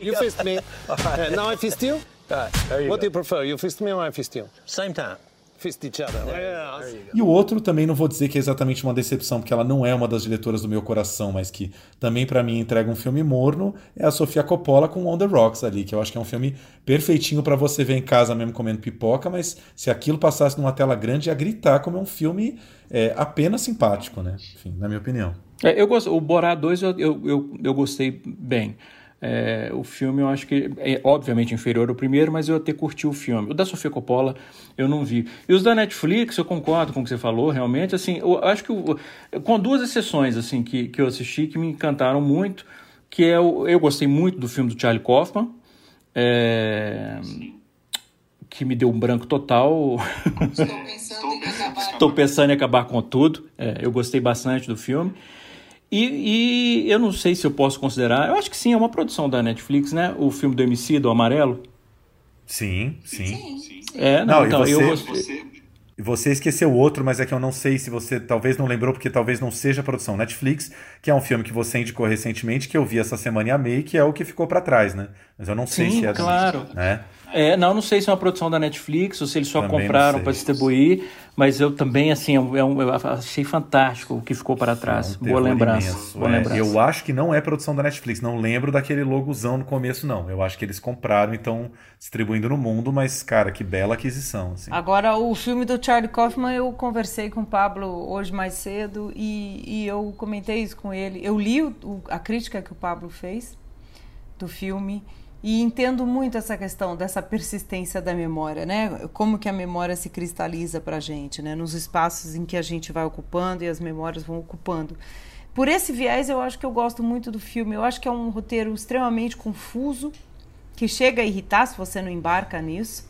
You fist me. <laughs> uh, now I fist you? Right, what go. do you prefer? You fist me or I fist you? Same time. Fist each other. Yeah. E o outro também não vou dizer que é exatamente uma decepção, porque ela não é uma das diretoras do meu coração, mas que também para mim entrega um filme morno, é a Sofia Coppola com On the Rocks ali, que eu acho que é um filme perfeitinho para você ver em casa mesmo comendo pipoca, mas se aquilo passasse numa tela grande ia gritar como é um filme é, apenas simpático, né? Enfim, na minha opinião. É, eu gosto, o Borá 2 eu, eu, eu, eu gostei bem. É, o filme eu acho que é obviamente inferior ao primeiro, mas eu até curti o filme. O da Sofia Coppola eu não vi. E os da Netflix, eu concordo com o que você falou, realmente. Assim, eu acho que o, com duas exceções assim que, que eu assisti que me encantaram muito, que é o, eu gostei muito do filme do Charlie Kaufman, é, que me deu um branco total. Estou pensando, em, acabar Estou pensando em acabar com tudo. É, eu gostei bastante do filme. E, e, eu não sei se eu posso considerar, eu acho que sim, é uma produção da Netflix, né? O filme do MC, do Amarelo. Sim, sim. É, não, não então você, eu você, você esqueceu outro, mas é que eu não sei se você talvez não lembrou, porque talvez não seja produção Netflix, que é um filme que você indicou recentemente, que eu vi essa semana e amei, que é o que ficou para trás, né? Mas eu não sei sim, se é. claro. Né? É, não, não sei se é uma produção da Netflix ou se eles só também compraram para distribuir, mas eu também, assim, eu, eu, achei fantástico o que ficou para trás. Boa lembrança. Imenso, boa é. lembrança. Eu acho que não é produção da Netflix, não lembro daquele logozão no começo, não. Eu acho que eles compraram e estão distribuindo no mundo, mas, cara, que bela aquisição. Assim. Agora, o filme do Charlie Kaufman, eu conversei com o Pablo hoje mais cedo e, e eu comentei isso com ele. Eu li o, a crítica que o Pablo fez do filme e entendo muito essa questão dessa persistência da memória, né? Como que a memória se cristaliza para a gente, né? Nos espaços em que a gente vai ocupando e as memórias vão ocupando. Por esse viés, eu acho que eu gosto muito do filme. Eu acho que é um roteiro extremamente confuso, que chega a irritar se você não embarca nisso.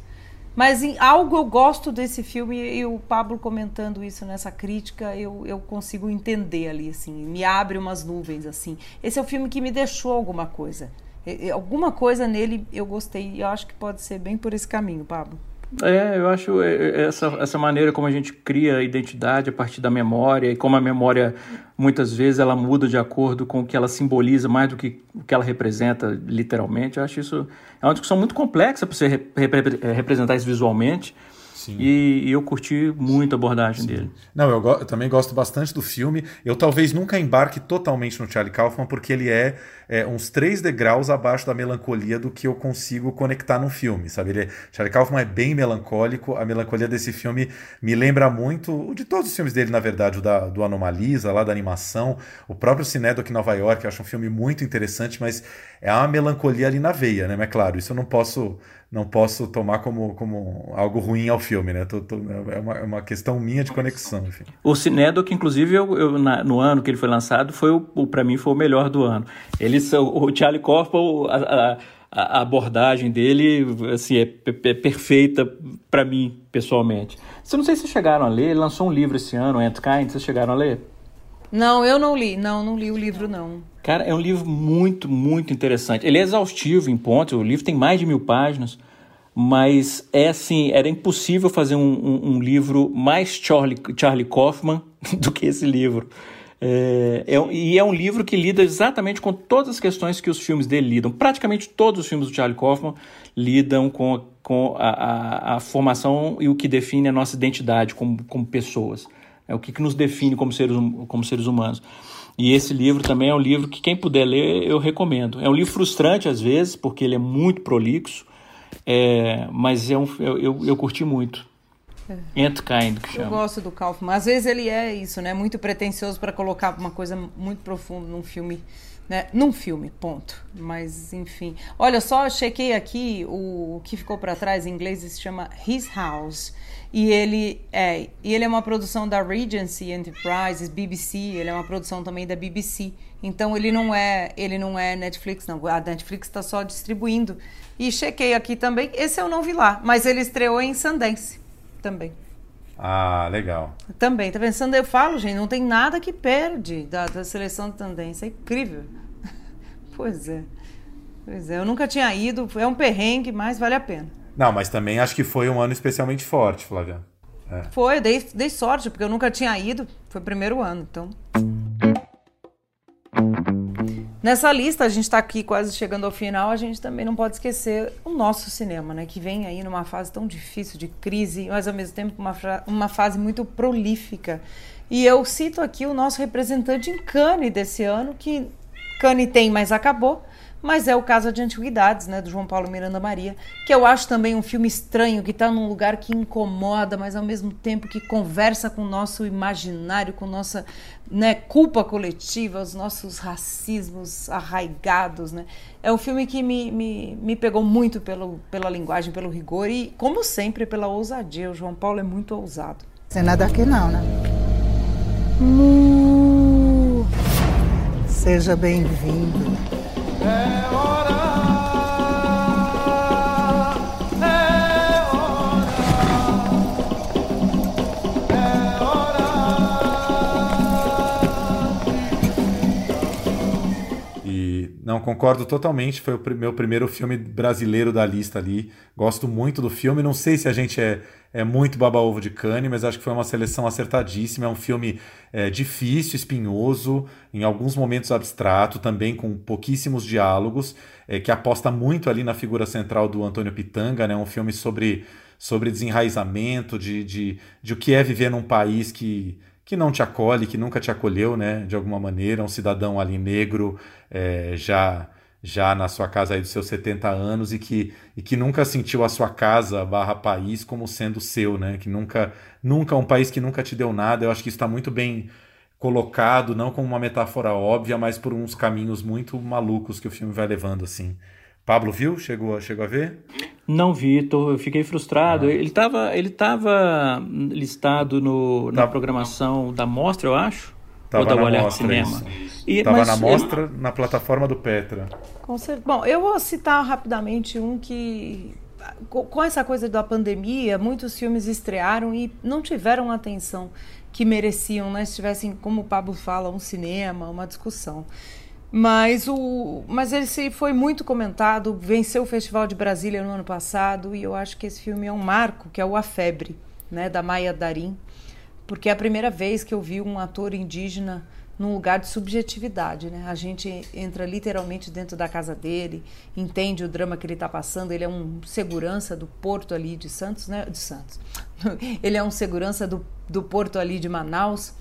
Mas em algo eu gosto desse filme e o Pablo comentando isso nessa crítica, eu, eu consigo entender ali, assim, me abre umas nuvens, assim. Esse é o filme que me deixou alguma coisa. Alguma coisa nele eu gostei e eu acho que pode ser bem por esse caminho, Pablo. É, eu acho é, é, essa, essa maneira como a gente cria a identidade a partir da memória e como a memória muitas vezes ela muda de acordo com o que ela simboliza mais do que o que ela representa literalmente. Eu acho isso é uma discussão muito complexa para você é, representar isso visualmente. E, e, eu curti muito a abordagem Sim. dele. Não, eu, eu, também gosto bastante do filme. Eu talvez nunca embarque totalmente no Charlie Kaufman, porque ele é, é, uns três degraus abaixo da melancolia do que eu consigo conectar num filme, sabe? Ele é, Charlie Kaufman é bem melancólico. A melancolia desse filme me lembra muito de todos os filmes dele, na verdade, o da, do Anomalisa, lá da animação, o próprio Cinedoc Nova York, eu acho um filme muito interessante, mas é uma melancolia ali na veia, né? Mas claro, isso eu não posso não posso tomar como, como algo ruim ao filme, né? Tô, tô, é, uma, é uma questão minha de conexão, enfim. O Cinedoc, inclusive, eu, eu na, no ano que ele foi lançado, foi o, o para mim foi o melhor do ano. Ele, o Charlie Kaufman, a, a, a abordagem dele assim, é, é perfeita para mim, pessoalmente. Você não sei se vocês chegaram a ler, ele lançou um livro esse ano, Antkind, vocês chegaram a ler? Não, eu não li. Não, não li o livro, não. Cara, é um livro muito, muito interessante. Ele é exaustivo em pontos, o livro tem mais de mil páginas, mas é assim, era impossível fazer um, um, um livro mais Charlie, Charlie Kaufman <laughs> do que esse livro. É, é, e é um livro que lida exatamente com todas as questões que os filmes dele lidam. Praticamente todos os filmes do Charlie Kaufman lidam com, com a, a, a formação e o que define a nossa identidade como, como pessoas. É o que, que nos define como seres, hum, como seres humanos. E esse livro também é um livro que quem puder ler eu recomendo. É um livro frustrante às vezes, porque ele é muito prolixo, é, mas é um, eu, eu, eu curti muito. É. Kind, que chama. Eu gosto do Kaufman. Às vezes ele é isso, né? Muito pretencioso para colocar uma coisa muito profunda num filme, né? Num filme, ponto. Mas, enfim. Olha, só chequei aqui o, o que ficou para trás em inglês se chama His House. E ele é, e ele é uma produção da Regency Enterprises, BBC, ele é uma produção também da BBC. Então ele não é, ele não é Netflix, não. A Netflix está só distribuindo. E chequei aqui também, esse eu não vi lá, mas ele estreou em Sundance também. Ah, legal. Também, tá pensando, eu falo, gente, não tem nada que perde da, da seleção de tendência, é incrível. <laughs> pois é. Pois é, eu nunca tinha ido, é um perrengue, mas vale a pena. Não, mas também acho que foi um ano especialmente forte, Flávia. É. Foi, dei, dei sorte, porque eu nunca tinha ido, foi o primeiro ano, então. Nessa lista, a gente está aqui quase chegando ao final, a gente também não pode esquecer o nosso cinema, né? Que vem aí numa fase tão difícil de crise, mas ao mesmo tempo uma, uma fase muito prolífica. E eu cito aqui o nosso representante em Cannes desse ano, que Cannes tem, mas acabou mas é o caso de Antiguidades, né, do João Paulo Miranda Maria, que eu acho também um filme estranho, que está num lugar que incomoda, mas ao mesmo tempo que conversa com o nosso imaginário, com nossa né, culpa coletiva, os nossos racismos arraigados. Né? É um filme que me, me, me pegou muito pelo, pela linguagem, pelo rigor e, como sempre, pela ousadia. O João Paulo é muito ousado. Sem nada aqui não, né? Uh, seja bem-vindo. É. É não concordo totalmente. Foi o meu primeiro filme brasileiro da lista ali. Gosto muito do filme. Não sei se a gente é é muito baba-ovo de Cannes, mas acho que foi uma seleção acertadíssima. É um filme é, difícil, espinhoso, em alguns momentos abstrato, também com pouquíssimos diálogos, é, que aposta muito ali na figura central do Antônio Pitanga, né? um filme sobre, sobre desenraizamento, de, de, de o que é viver num país que, que não te acolhe, que nunca te acolheu, né? de alguma maneira, um cidadão ali negro, é, já já na sua casa aí dos seus 70 anos e que, e que nunca sentiu a sua casa barra país como sendo seu, né? Que nunca, nunca, um país que nunca te deu nada. Eu acho que está muito bem colocado, não como uma metáfora óbvia, mas por uns caminhos muito malucos que o filme vai levando, assim. Pablo viu? Chegou, chegou a ver? Não vi, tô, eu fiquei frustrado. Ah. Ele estava ele tava listado no, na tá. programação da mostra, eu acho. Tava ou da Olhar Cinema. Estava na mostra na plataforma do Petra. Com certeza. Bom, eu vou citar rapidamente um que com essa coisa da pandemia, muitos filmes estrearam e não tiveram a atenção que mereciam, né? Se tivessem, como o Pablo fala, um cinema, uma discussão. Mas, o, mas ele foi muito comentado, venceu o Festival de Brasília no ano passado e eu acho que esse filme é um marco, que é o A Febre, né, da Maia Darim, porque é a primeira vez que eu vi um ator indígena num lugar de subjetividade, né? A gente entra literalmente dentro da casa dele, entende o drama que ele está passando. Ele é um segurança do porto ali de Santos, né? De Santos. <laughs> ele é um segurança do, do porto ali de Manaus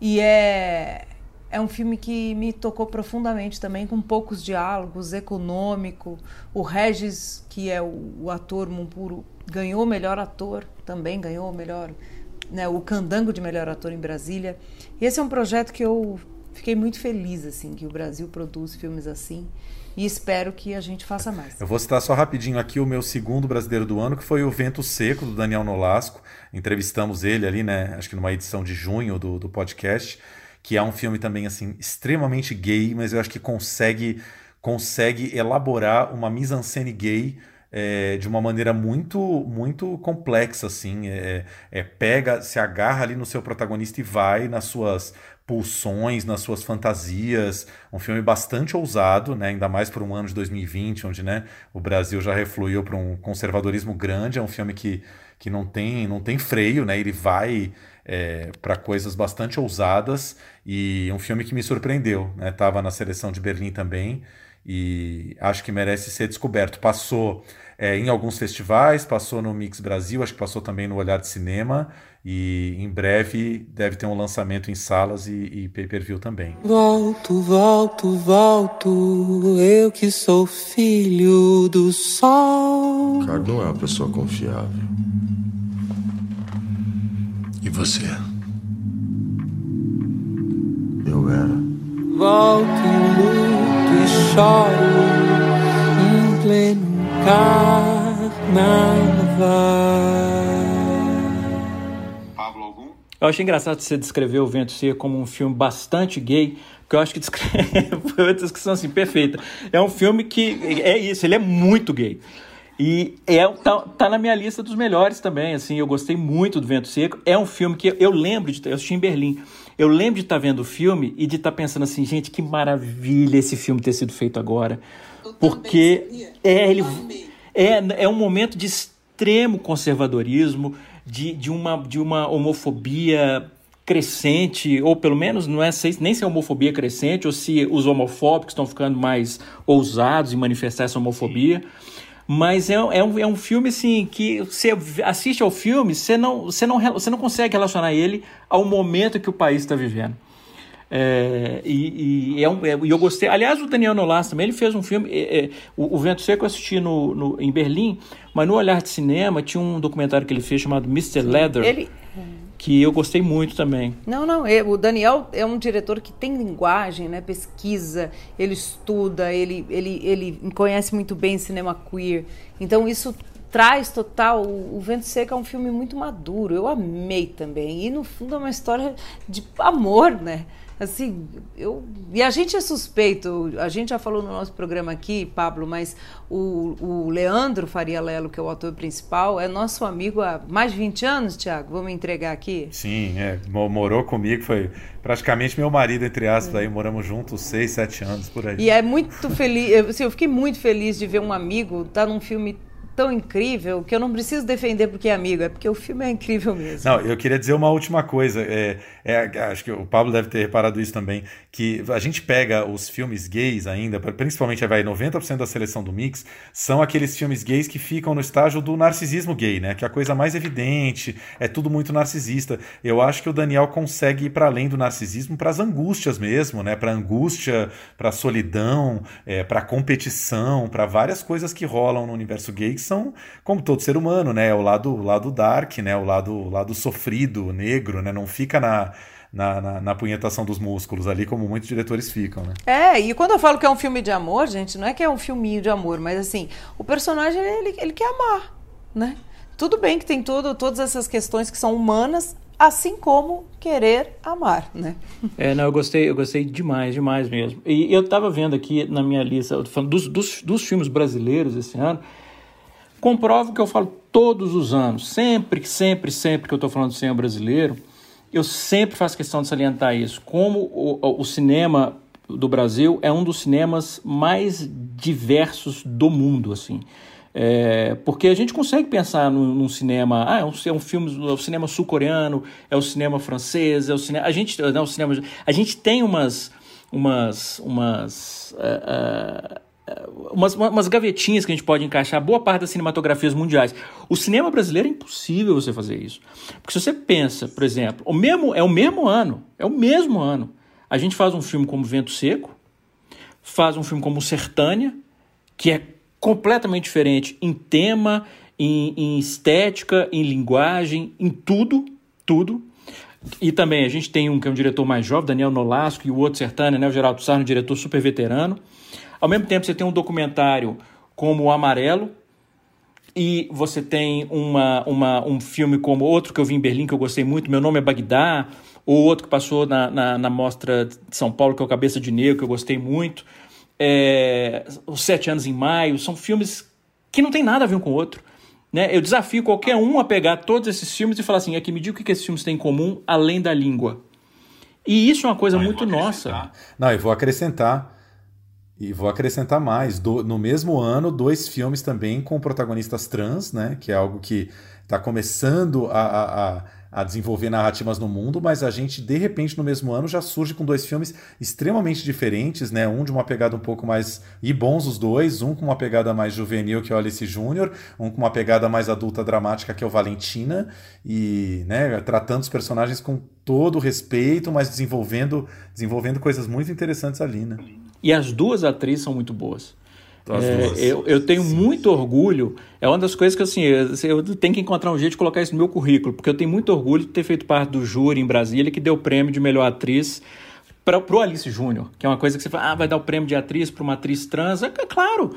e é é um filme que me tocou profundamente também, com poucos diálogos, econômico. O Regis, que é o, o ator Mumpuro, ganhou o melhor ator, também ganhou o melhor né, o Candango de Melhor Ator em Brasília. E esse é um projeto que eu fiquei muito feliz, assim, que o Brasil produz filmes assim. E espero que a gente faça mais. Eu vou citar só rapidinho aqui o meu segundo brasileiro do ano, que foi o Vento Seco, do Daniel Nolasco. Entrevistamos ele ali, né? Acho que numa edição de junho do, do podcast, que é um filme também, assim, extremamente gay, mas eu acho que consegue consegue elaborar uma mise-en-scène gay é, de uma maneira muito muito complexa assim é, é, pega se agarra ali no seu protagonista e vai nas suas pulsões nas suas fantasias. Um filme bastante ousado né ainda mais para um ano de 2020 onde né o Brasil já refluiu para um conservadorismo grande. É um filme que, que não tem não tem freio né ele vai é, para coisas bastante ousadas. E um filme que me surpreendeu né tava na seleção de Berlim também. E acho que merece ser descoberto. Passou é, em alguns festivais, passou no Mix Brasil, acho que passou também no Olhar de Cinema e em breve deve ter um lançamento em salas e, e pay-per-view também. Volto, volto, volto, eu que sou filho do sol. Ricardo não é uma pessoa confiável. E você? Eu era. Volto e luto e choro em pleno carnaval. Eu achei engraçado você descrever O Vento Seco como um filme bastante gay, porque eu acho que descreve... <laughs> foi uma descrição assim, perfeita. É um filme que é isso, ele é muito gay. E é, tá, tá, na minha lista dos melhores também, assim, eu gostei muito do Vento Seco. É um filme que eu lembro de eu assisti em Berlim. Eu lembro de estar tá vendo o filme e de estar tá pensando assim, gente, que maravilha esse filme ter sido feito agora porque é, ele, é, é um momento de extremo conservadorismo, de, de, uma, de uma homofobia crescente, ou pelo menos não é nem se é homofobia crescente, ou se os homofóbicos estão ficando mais ousados em manifestar essa homofobia. Mas é, é, um, é um filme assim que você assiste ao filme, você não, você, não, você não consegue relacionar ele ao momento que o país está vivendo. É, e, e, é um, é, e eu gostei. Aliás, o Daniel Nolas também ele fez um filme. É, é, o, o, Vento Seco eu assisti no, no, em Berlim, mas no Olhar de Cinema tinha um documentário que ele fez chamado Mr. Leather. Ele... Que eu gostei muito também. Não, não. É, o Daniel é um diretor que tem linguagem, né? pesquisa, ele estuda, ele, ele, ele conhece muito bem cinema queer. Então, isso traz total. O, Vento Seco é um filme muito maduro. Eu amei também. E no fundo é uma história de amor, né? Assim, eu e a gente é suspeito, a gente já falou no nosso programa aqui, Pablo, mas o, o Leandro Faria Lelo, que é o autor principal, é nosso amigo há mais de 20 anos, Tiago, vamos entregar aqui? Sim, é, morou comigo, foi praticamente meu marido, entre aspas, é. aí moramos juntos seis, sete anos, por aí. E é muito feliz, assim, eu fiquei muito feliz de ver um amigo estar tá num filme tão incrível que eu não preciso defender porque é amigo, é porque o filme é incrível mesmo. Não, eu queria dizer uma última coisa. É, é, acho que o Pablo deve ter reparado isso também, que a gente pega os filmes gays ainda, principalmente vai 90% da seleção do mix, são aqueles filmes gays que ficam no estágio do narcisismo gay, né? Que é a coisa mais evidente, é tudo muito narcisista. Eu acho que o Daniel consegue ir para além do narcisismo, para as angústias mesmo, né? Para angústia, para solidão, é, para competição, para várias coisas que rolam no universo gay são, como todo ser humano, né? É o lado, o lado dark, né? O lado, o lado sofrido, negro, né? Não fica na, na, na, na, punhetação dos músculos ali, como muitos diretores ficam, né? É, e quando eu falo que é um filme de amor, gente, não é que é um filminho de amor, mas assim, o personagem, ele, ele quer amar, né? Tudo bem que tem todo, todas essas questões que são humanas, assim como querer amar, né? É, não, eu gostei, eu gostei demais, demais mesmo. E eu estava vendo aqui na minha lista, falando dos, dos, dos filmes brasileiros esse ano, Comprovo que eu falo todos os anos, sempre, sempre, sempre que eu estou falando do cinema brasileiro, eu sempre faço questão de salientar isso. Como o, o cinema do Brasil é um dos cinemas mais diversos do mundo, assim. É, porque a gente consegue pensar num, num cinema, ah, é um, é um filme, é o cinema sul-coreano, é o cinema francês, é o cinema, a gente, não, o cinema, a gente tem umas, umas, umas uh, uh, umas, umas gavetinhas que a gente pode encaixar boa parte das cinematografias mundiais. O cinema brasileiro é impossível você fazer isso. Porque se você pensa, por exemplo, o mesmo, é o mesmo ano, é o mesmo ano. A gente faz um filme como Vento Seco, faz um filme como Sertânia, que é completamente diferente em tema, em, em estética, em linguagem, em tudo, tudo. E também a gente tem um que é um diretor mais jovem, Daniel Nolasco, e o outro Sertânia, né, o Geraldo Sarno, um diretor super veterano. Ao mesmo tempo, você tem um documentário como O Amarelo, e você tem uma, uma, um filme como outro que eu vi em Berlim, que eu gostei muito, Meu Nome é Bagdá, ou outro que passou na, na, na Mostra de São Paulo, que é o Cabeça de Negro, que eu gostei muito. é, Os Sete Anos em Maio, são filmes que não tem nada a ver um com o outro. Né? Eu desafio qualquer um a pegar todos esses filmes e falar assim: aqui, me diga o que, que esses filmes têm em comum além da língua. E isso é uma coisa muito nossa. Não, eu vou acrescentar. E vou acrescentar mais. Do, no mesmo ano, dois filmes também com protagonistas trans, né? Que é algo que está começando a, a, a a desenvolver narrativas no mundo, mas a gente, de repente, no mesmo ano, já surge com dois filmes extremamente diferentes, né? Um de uma pegada um pouco mais. e bons os dois, um com uma pegada mais juvenil, que é o Alice Júnior, um com uma pegada mais adulta dramática, que é o Valentina, e né, tratando os personagens com todo respeito, mas desenvolvendo, desenvolvendo coisas muito interessantes ali, né? E as duas atrizes são muito boas. É, eu, eu tenho sim, muito orgulho, é uma das coisas que assim, eu, eu, tenho que encontrar um jeito de colocar isso no meu currículo, porque eu tenho muito orgulho de ter feito parte do júri em Brasília que deu o prêmio de melhor atriz para o Alice Júnior, que é uma coisa que você fala, ah, vai dar o prêmio de atriz para uma atriz trans. É, é claro,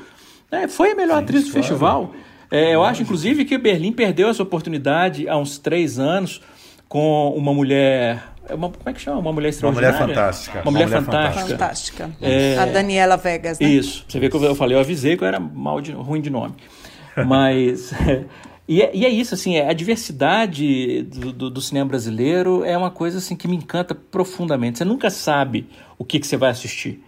é, foi a melhor sim, atriz do claro. festival. É, eu acho, inclusive, que Berlim perdeu essa oportunidade há uns três anos com uma mulher uma, como é que chama? Uma mulher extraordinária? Uma mulher fantástica. Uma mulher, mulher fantástica. Fantástica. É... A Daniela Vegas, né? Isso. Você vê que eu falei, eu avisei que eu era mal de, ruim de nome. Mas... <laughs> e, é, e, é, isso, assim, é, a diversidade do, do, do, cinema brasileiro é uma coisa assim que me encanta profundamente. Você nunca sabe o que, que você vai assistir.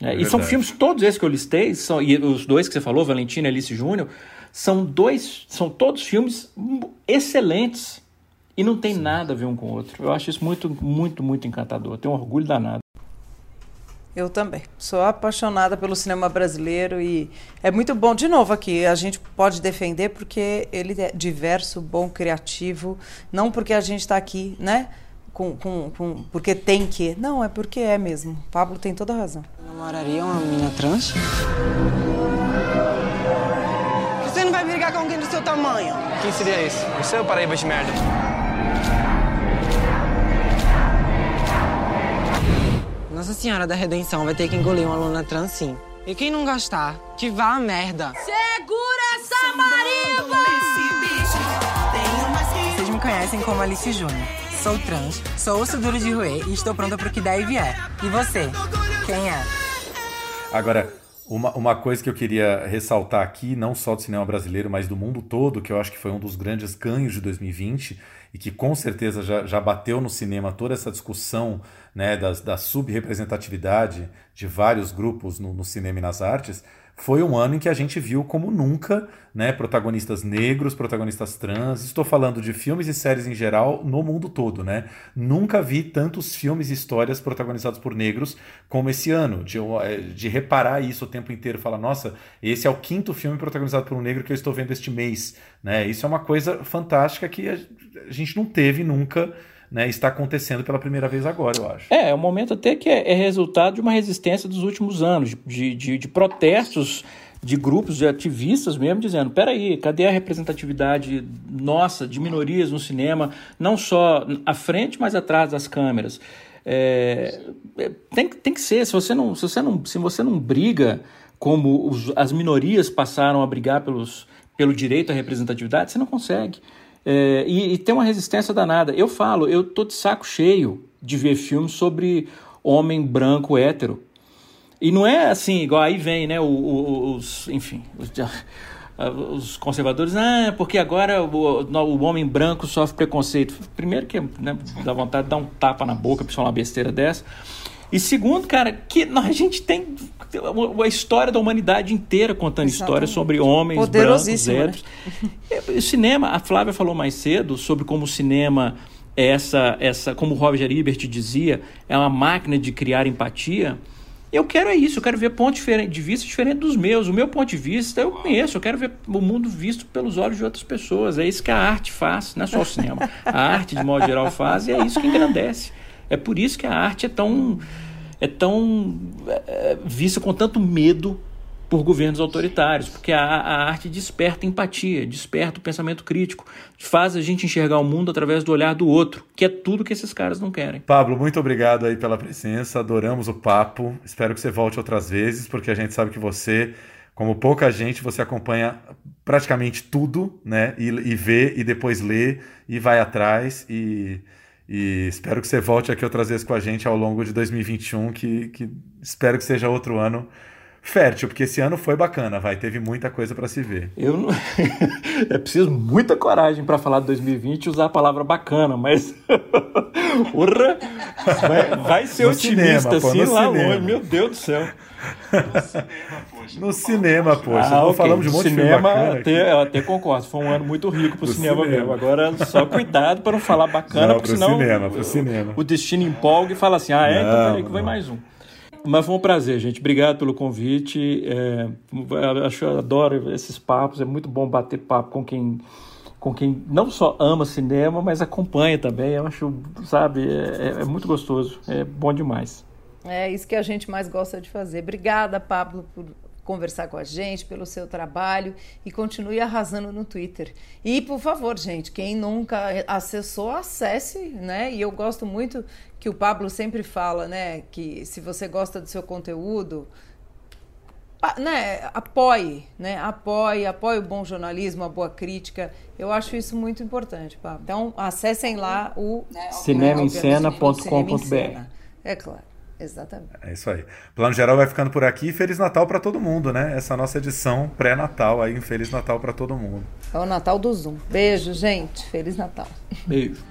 É, e são filmes, todos esses que eu listei, são, e os dois que você falou, Valentina e Alice Júnior, são dois, são todos filmes excelentes e não tem nada a ver um com o outro. Eu acho isso muito, muito, muito encantador. Eu tenho um orgulho danado. Eu também. Sou apaixonada pelo cinema brasileiro e é muito bom. De novo, aqui, a gente pode defender porque ele é diverso, bom, criativo. Não porque a gente está aqui, né? Com, com, com, porque tem que. Não, é porque é mesmo. O Pablo tem toda a razão. Namoraria uma menina trans? Você não vai brigar com alguém do seu tamanho? Quem seria esse? Você ou Paraíba de merda? Nossa Senhora da Redenção vai ter que engolir uma aluna trans sim. E quem não gostar, que vá a merda. Segura essa mariva! Vocês me conhecem como Alice Júnior. Sou trans, sou osso duro de roer e estou pronta pro que der e vier. E você? Quem é? Agora, uma, uma coisa que eu queria ressaltar aqui, não só do cinema brasileiro, mas do mundo todo, que eu acho que foi um dos grandes ganhos de 2020 e que com certeza já, já bateu no cinema toda essa discussão né, da, da subrepresentatividade de vários grupos no, no, cinema e nas artes, foi um ano em que a gente viu como nunca né, protagonistas negros, protagonistas trans. Estou falando de filmes e séries em geral no mundo todo. Né? Nunca vi tantos filmes e histórias protagonizados por negros como esse ano. De, eh, de reparar isso o tempo inteiro. Falar, nossa, esse é o quinto filme protagonizado por um negro que eu estou vendo este mês. Né? Isso é uma coisa fantástica que a gente não teve nunca né, está acontecendo pela primeira vez agora, eu acho. É, é um momento até que é, é resultado de uma resistência dos últimos anos, de, de, de protestos de grupos de ativistas mesmo dizendo: peraí, cadê a representatividade nossa de minorias no cinema, não só à frente, mas atrás das câmeras? É, é tem, tem que ser, se você não, se você não, se você não briga como os, as minorias passaram a brigar pelos, pelo direito à representatividade, você não consegue. É, e, e, tem uma resistência danada. Eu falo, eu tô de saco cheio de ver filmes sobre homem branco hétero. E não é assim, igual aí vem, né, os, enfim, os, <laughs> os conservadores, ah, porque agora o, o, homem branco sofre preconceito. Primeiro que né, dá vontade de dar um tapa na boca pra falar uma besteira dessa. E segundo, cara, que a gente tem a história da humanidade inteira contando histórias sobre homens brancos, héteros. Né? O cinema, a Flávia falou mais cedo sobre como o cinema é essa, essa, como o Roger Ebert dizia, é uma máquina de criar empatia. Eu quero é isso, eu quero ver pontos de vista diferentes dos meus. O meu ponto de vista eu conheço, eu quero ver o mundo visto pelos olhos de outras pessoas. É isso que a arte faz, não é só o cinema. A arte, de modo geral, faz e é isso que engrandece. É por isso que a arte é tão, é tão é, vista com tanto medo por governos autoritários, porque a, a, arte desperta empatia, desperta o pensamento crítico, faz a gente enxergar o mundo através do olhar do outro, que é tudo que esses caras não querem. Pablo, muito obrigado aí pela presença, adoramos o papo, espero que você volte outras vezes, porque a gente sabe que você, como pouca gente, você acompanha praticamente tudo, né, e, e vê, e depois lê, e vai atrás, e e espero que você volte aqui outras vezes com a gente ao longo de 2021, que, que espero que seja outro ano fértil, porque esse ano foi bacana, vai, teve muita coisa para se ver. Eu não... <laughs> é preciso muita coragem para falar de 2020 e usar a palavra bacana, mas <laughs> Urra! Vai, vai ser no otimista cinema, assim lá cinema. longe, meu Deus do céu. No cinema, poxa. Ah, okay. Falamos de um monte cinema, de filme até, eu até concordo. Foi um ano muito rico pro cinema, cinema, mesmo. Agora, só cuidado para não falar bacana, não, porque senão cinema, pro cinema. o destino empolga e fala assim, ah, é? Então peraí que vai mais um. Mas foi um prazer, gente. Obrigado pelo convite. É, acho, eu adoro esses papos. É muito bom bater papo com quem com quem não só ama cinema, mas acompanha também. Eu acho, sabe, é, é, muito gostoso, é bom demais. É isso que a gente mais gosta de fazer. Obrigada, Pablo, por conversar com a gente, pelo seu trabalho e continue arrasando no Twitter. E, por favor, gente, quem nunca acessou, acesse, né? E eu gosto muito que o Pablo sempre fala, né, que se você gosta do seu conteúdo, né, apoie, né, apoie, apoie o bom jornalismo, a boa crítica. Eu acho isso muito importante, Pablo. Então, acessem lá o cinemaencena.com.br. É claro. Exatamente. É isso aí. Plano Geral vai ficando por aqui. Feliz Natal para todo mundo, né? Essa nossa edição pré-Natal aí. Um Feliz Natal para todo mundo. É o Natal do Zoom. Beijo, gente. Feliz Natal. Beijo.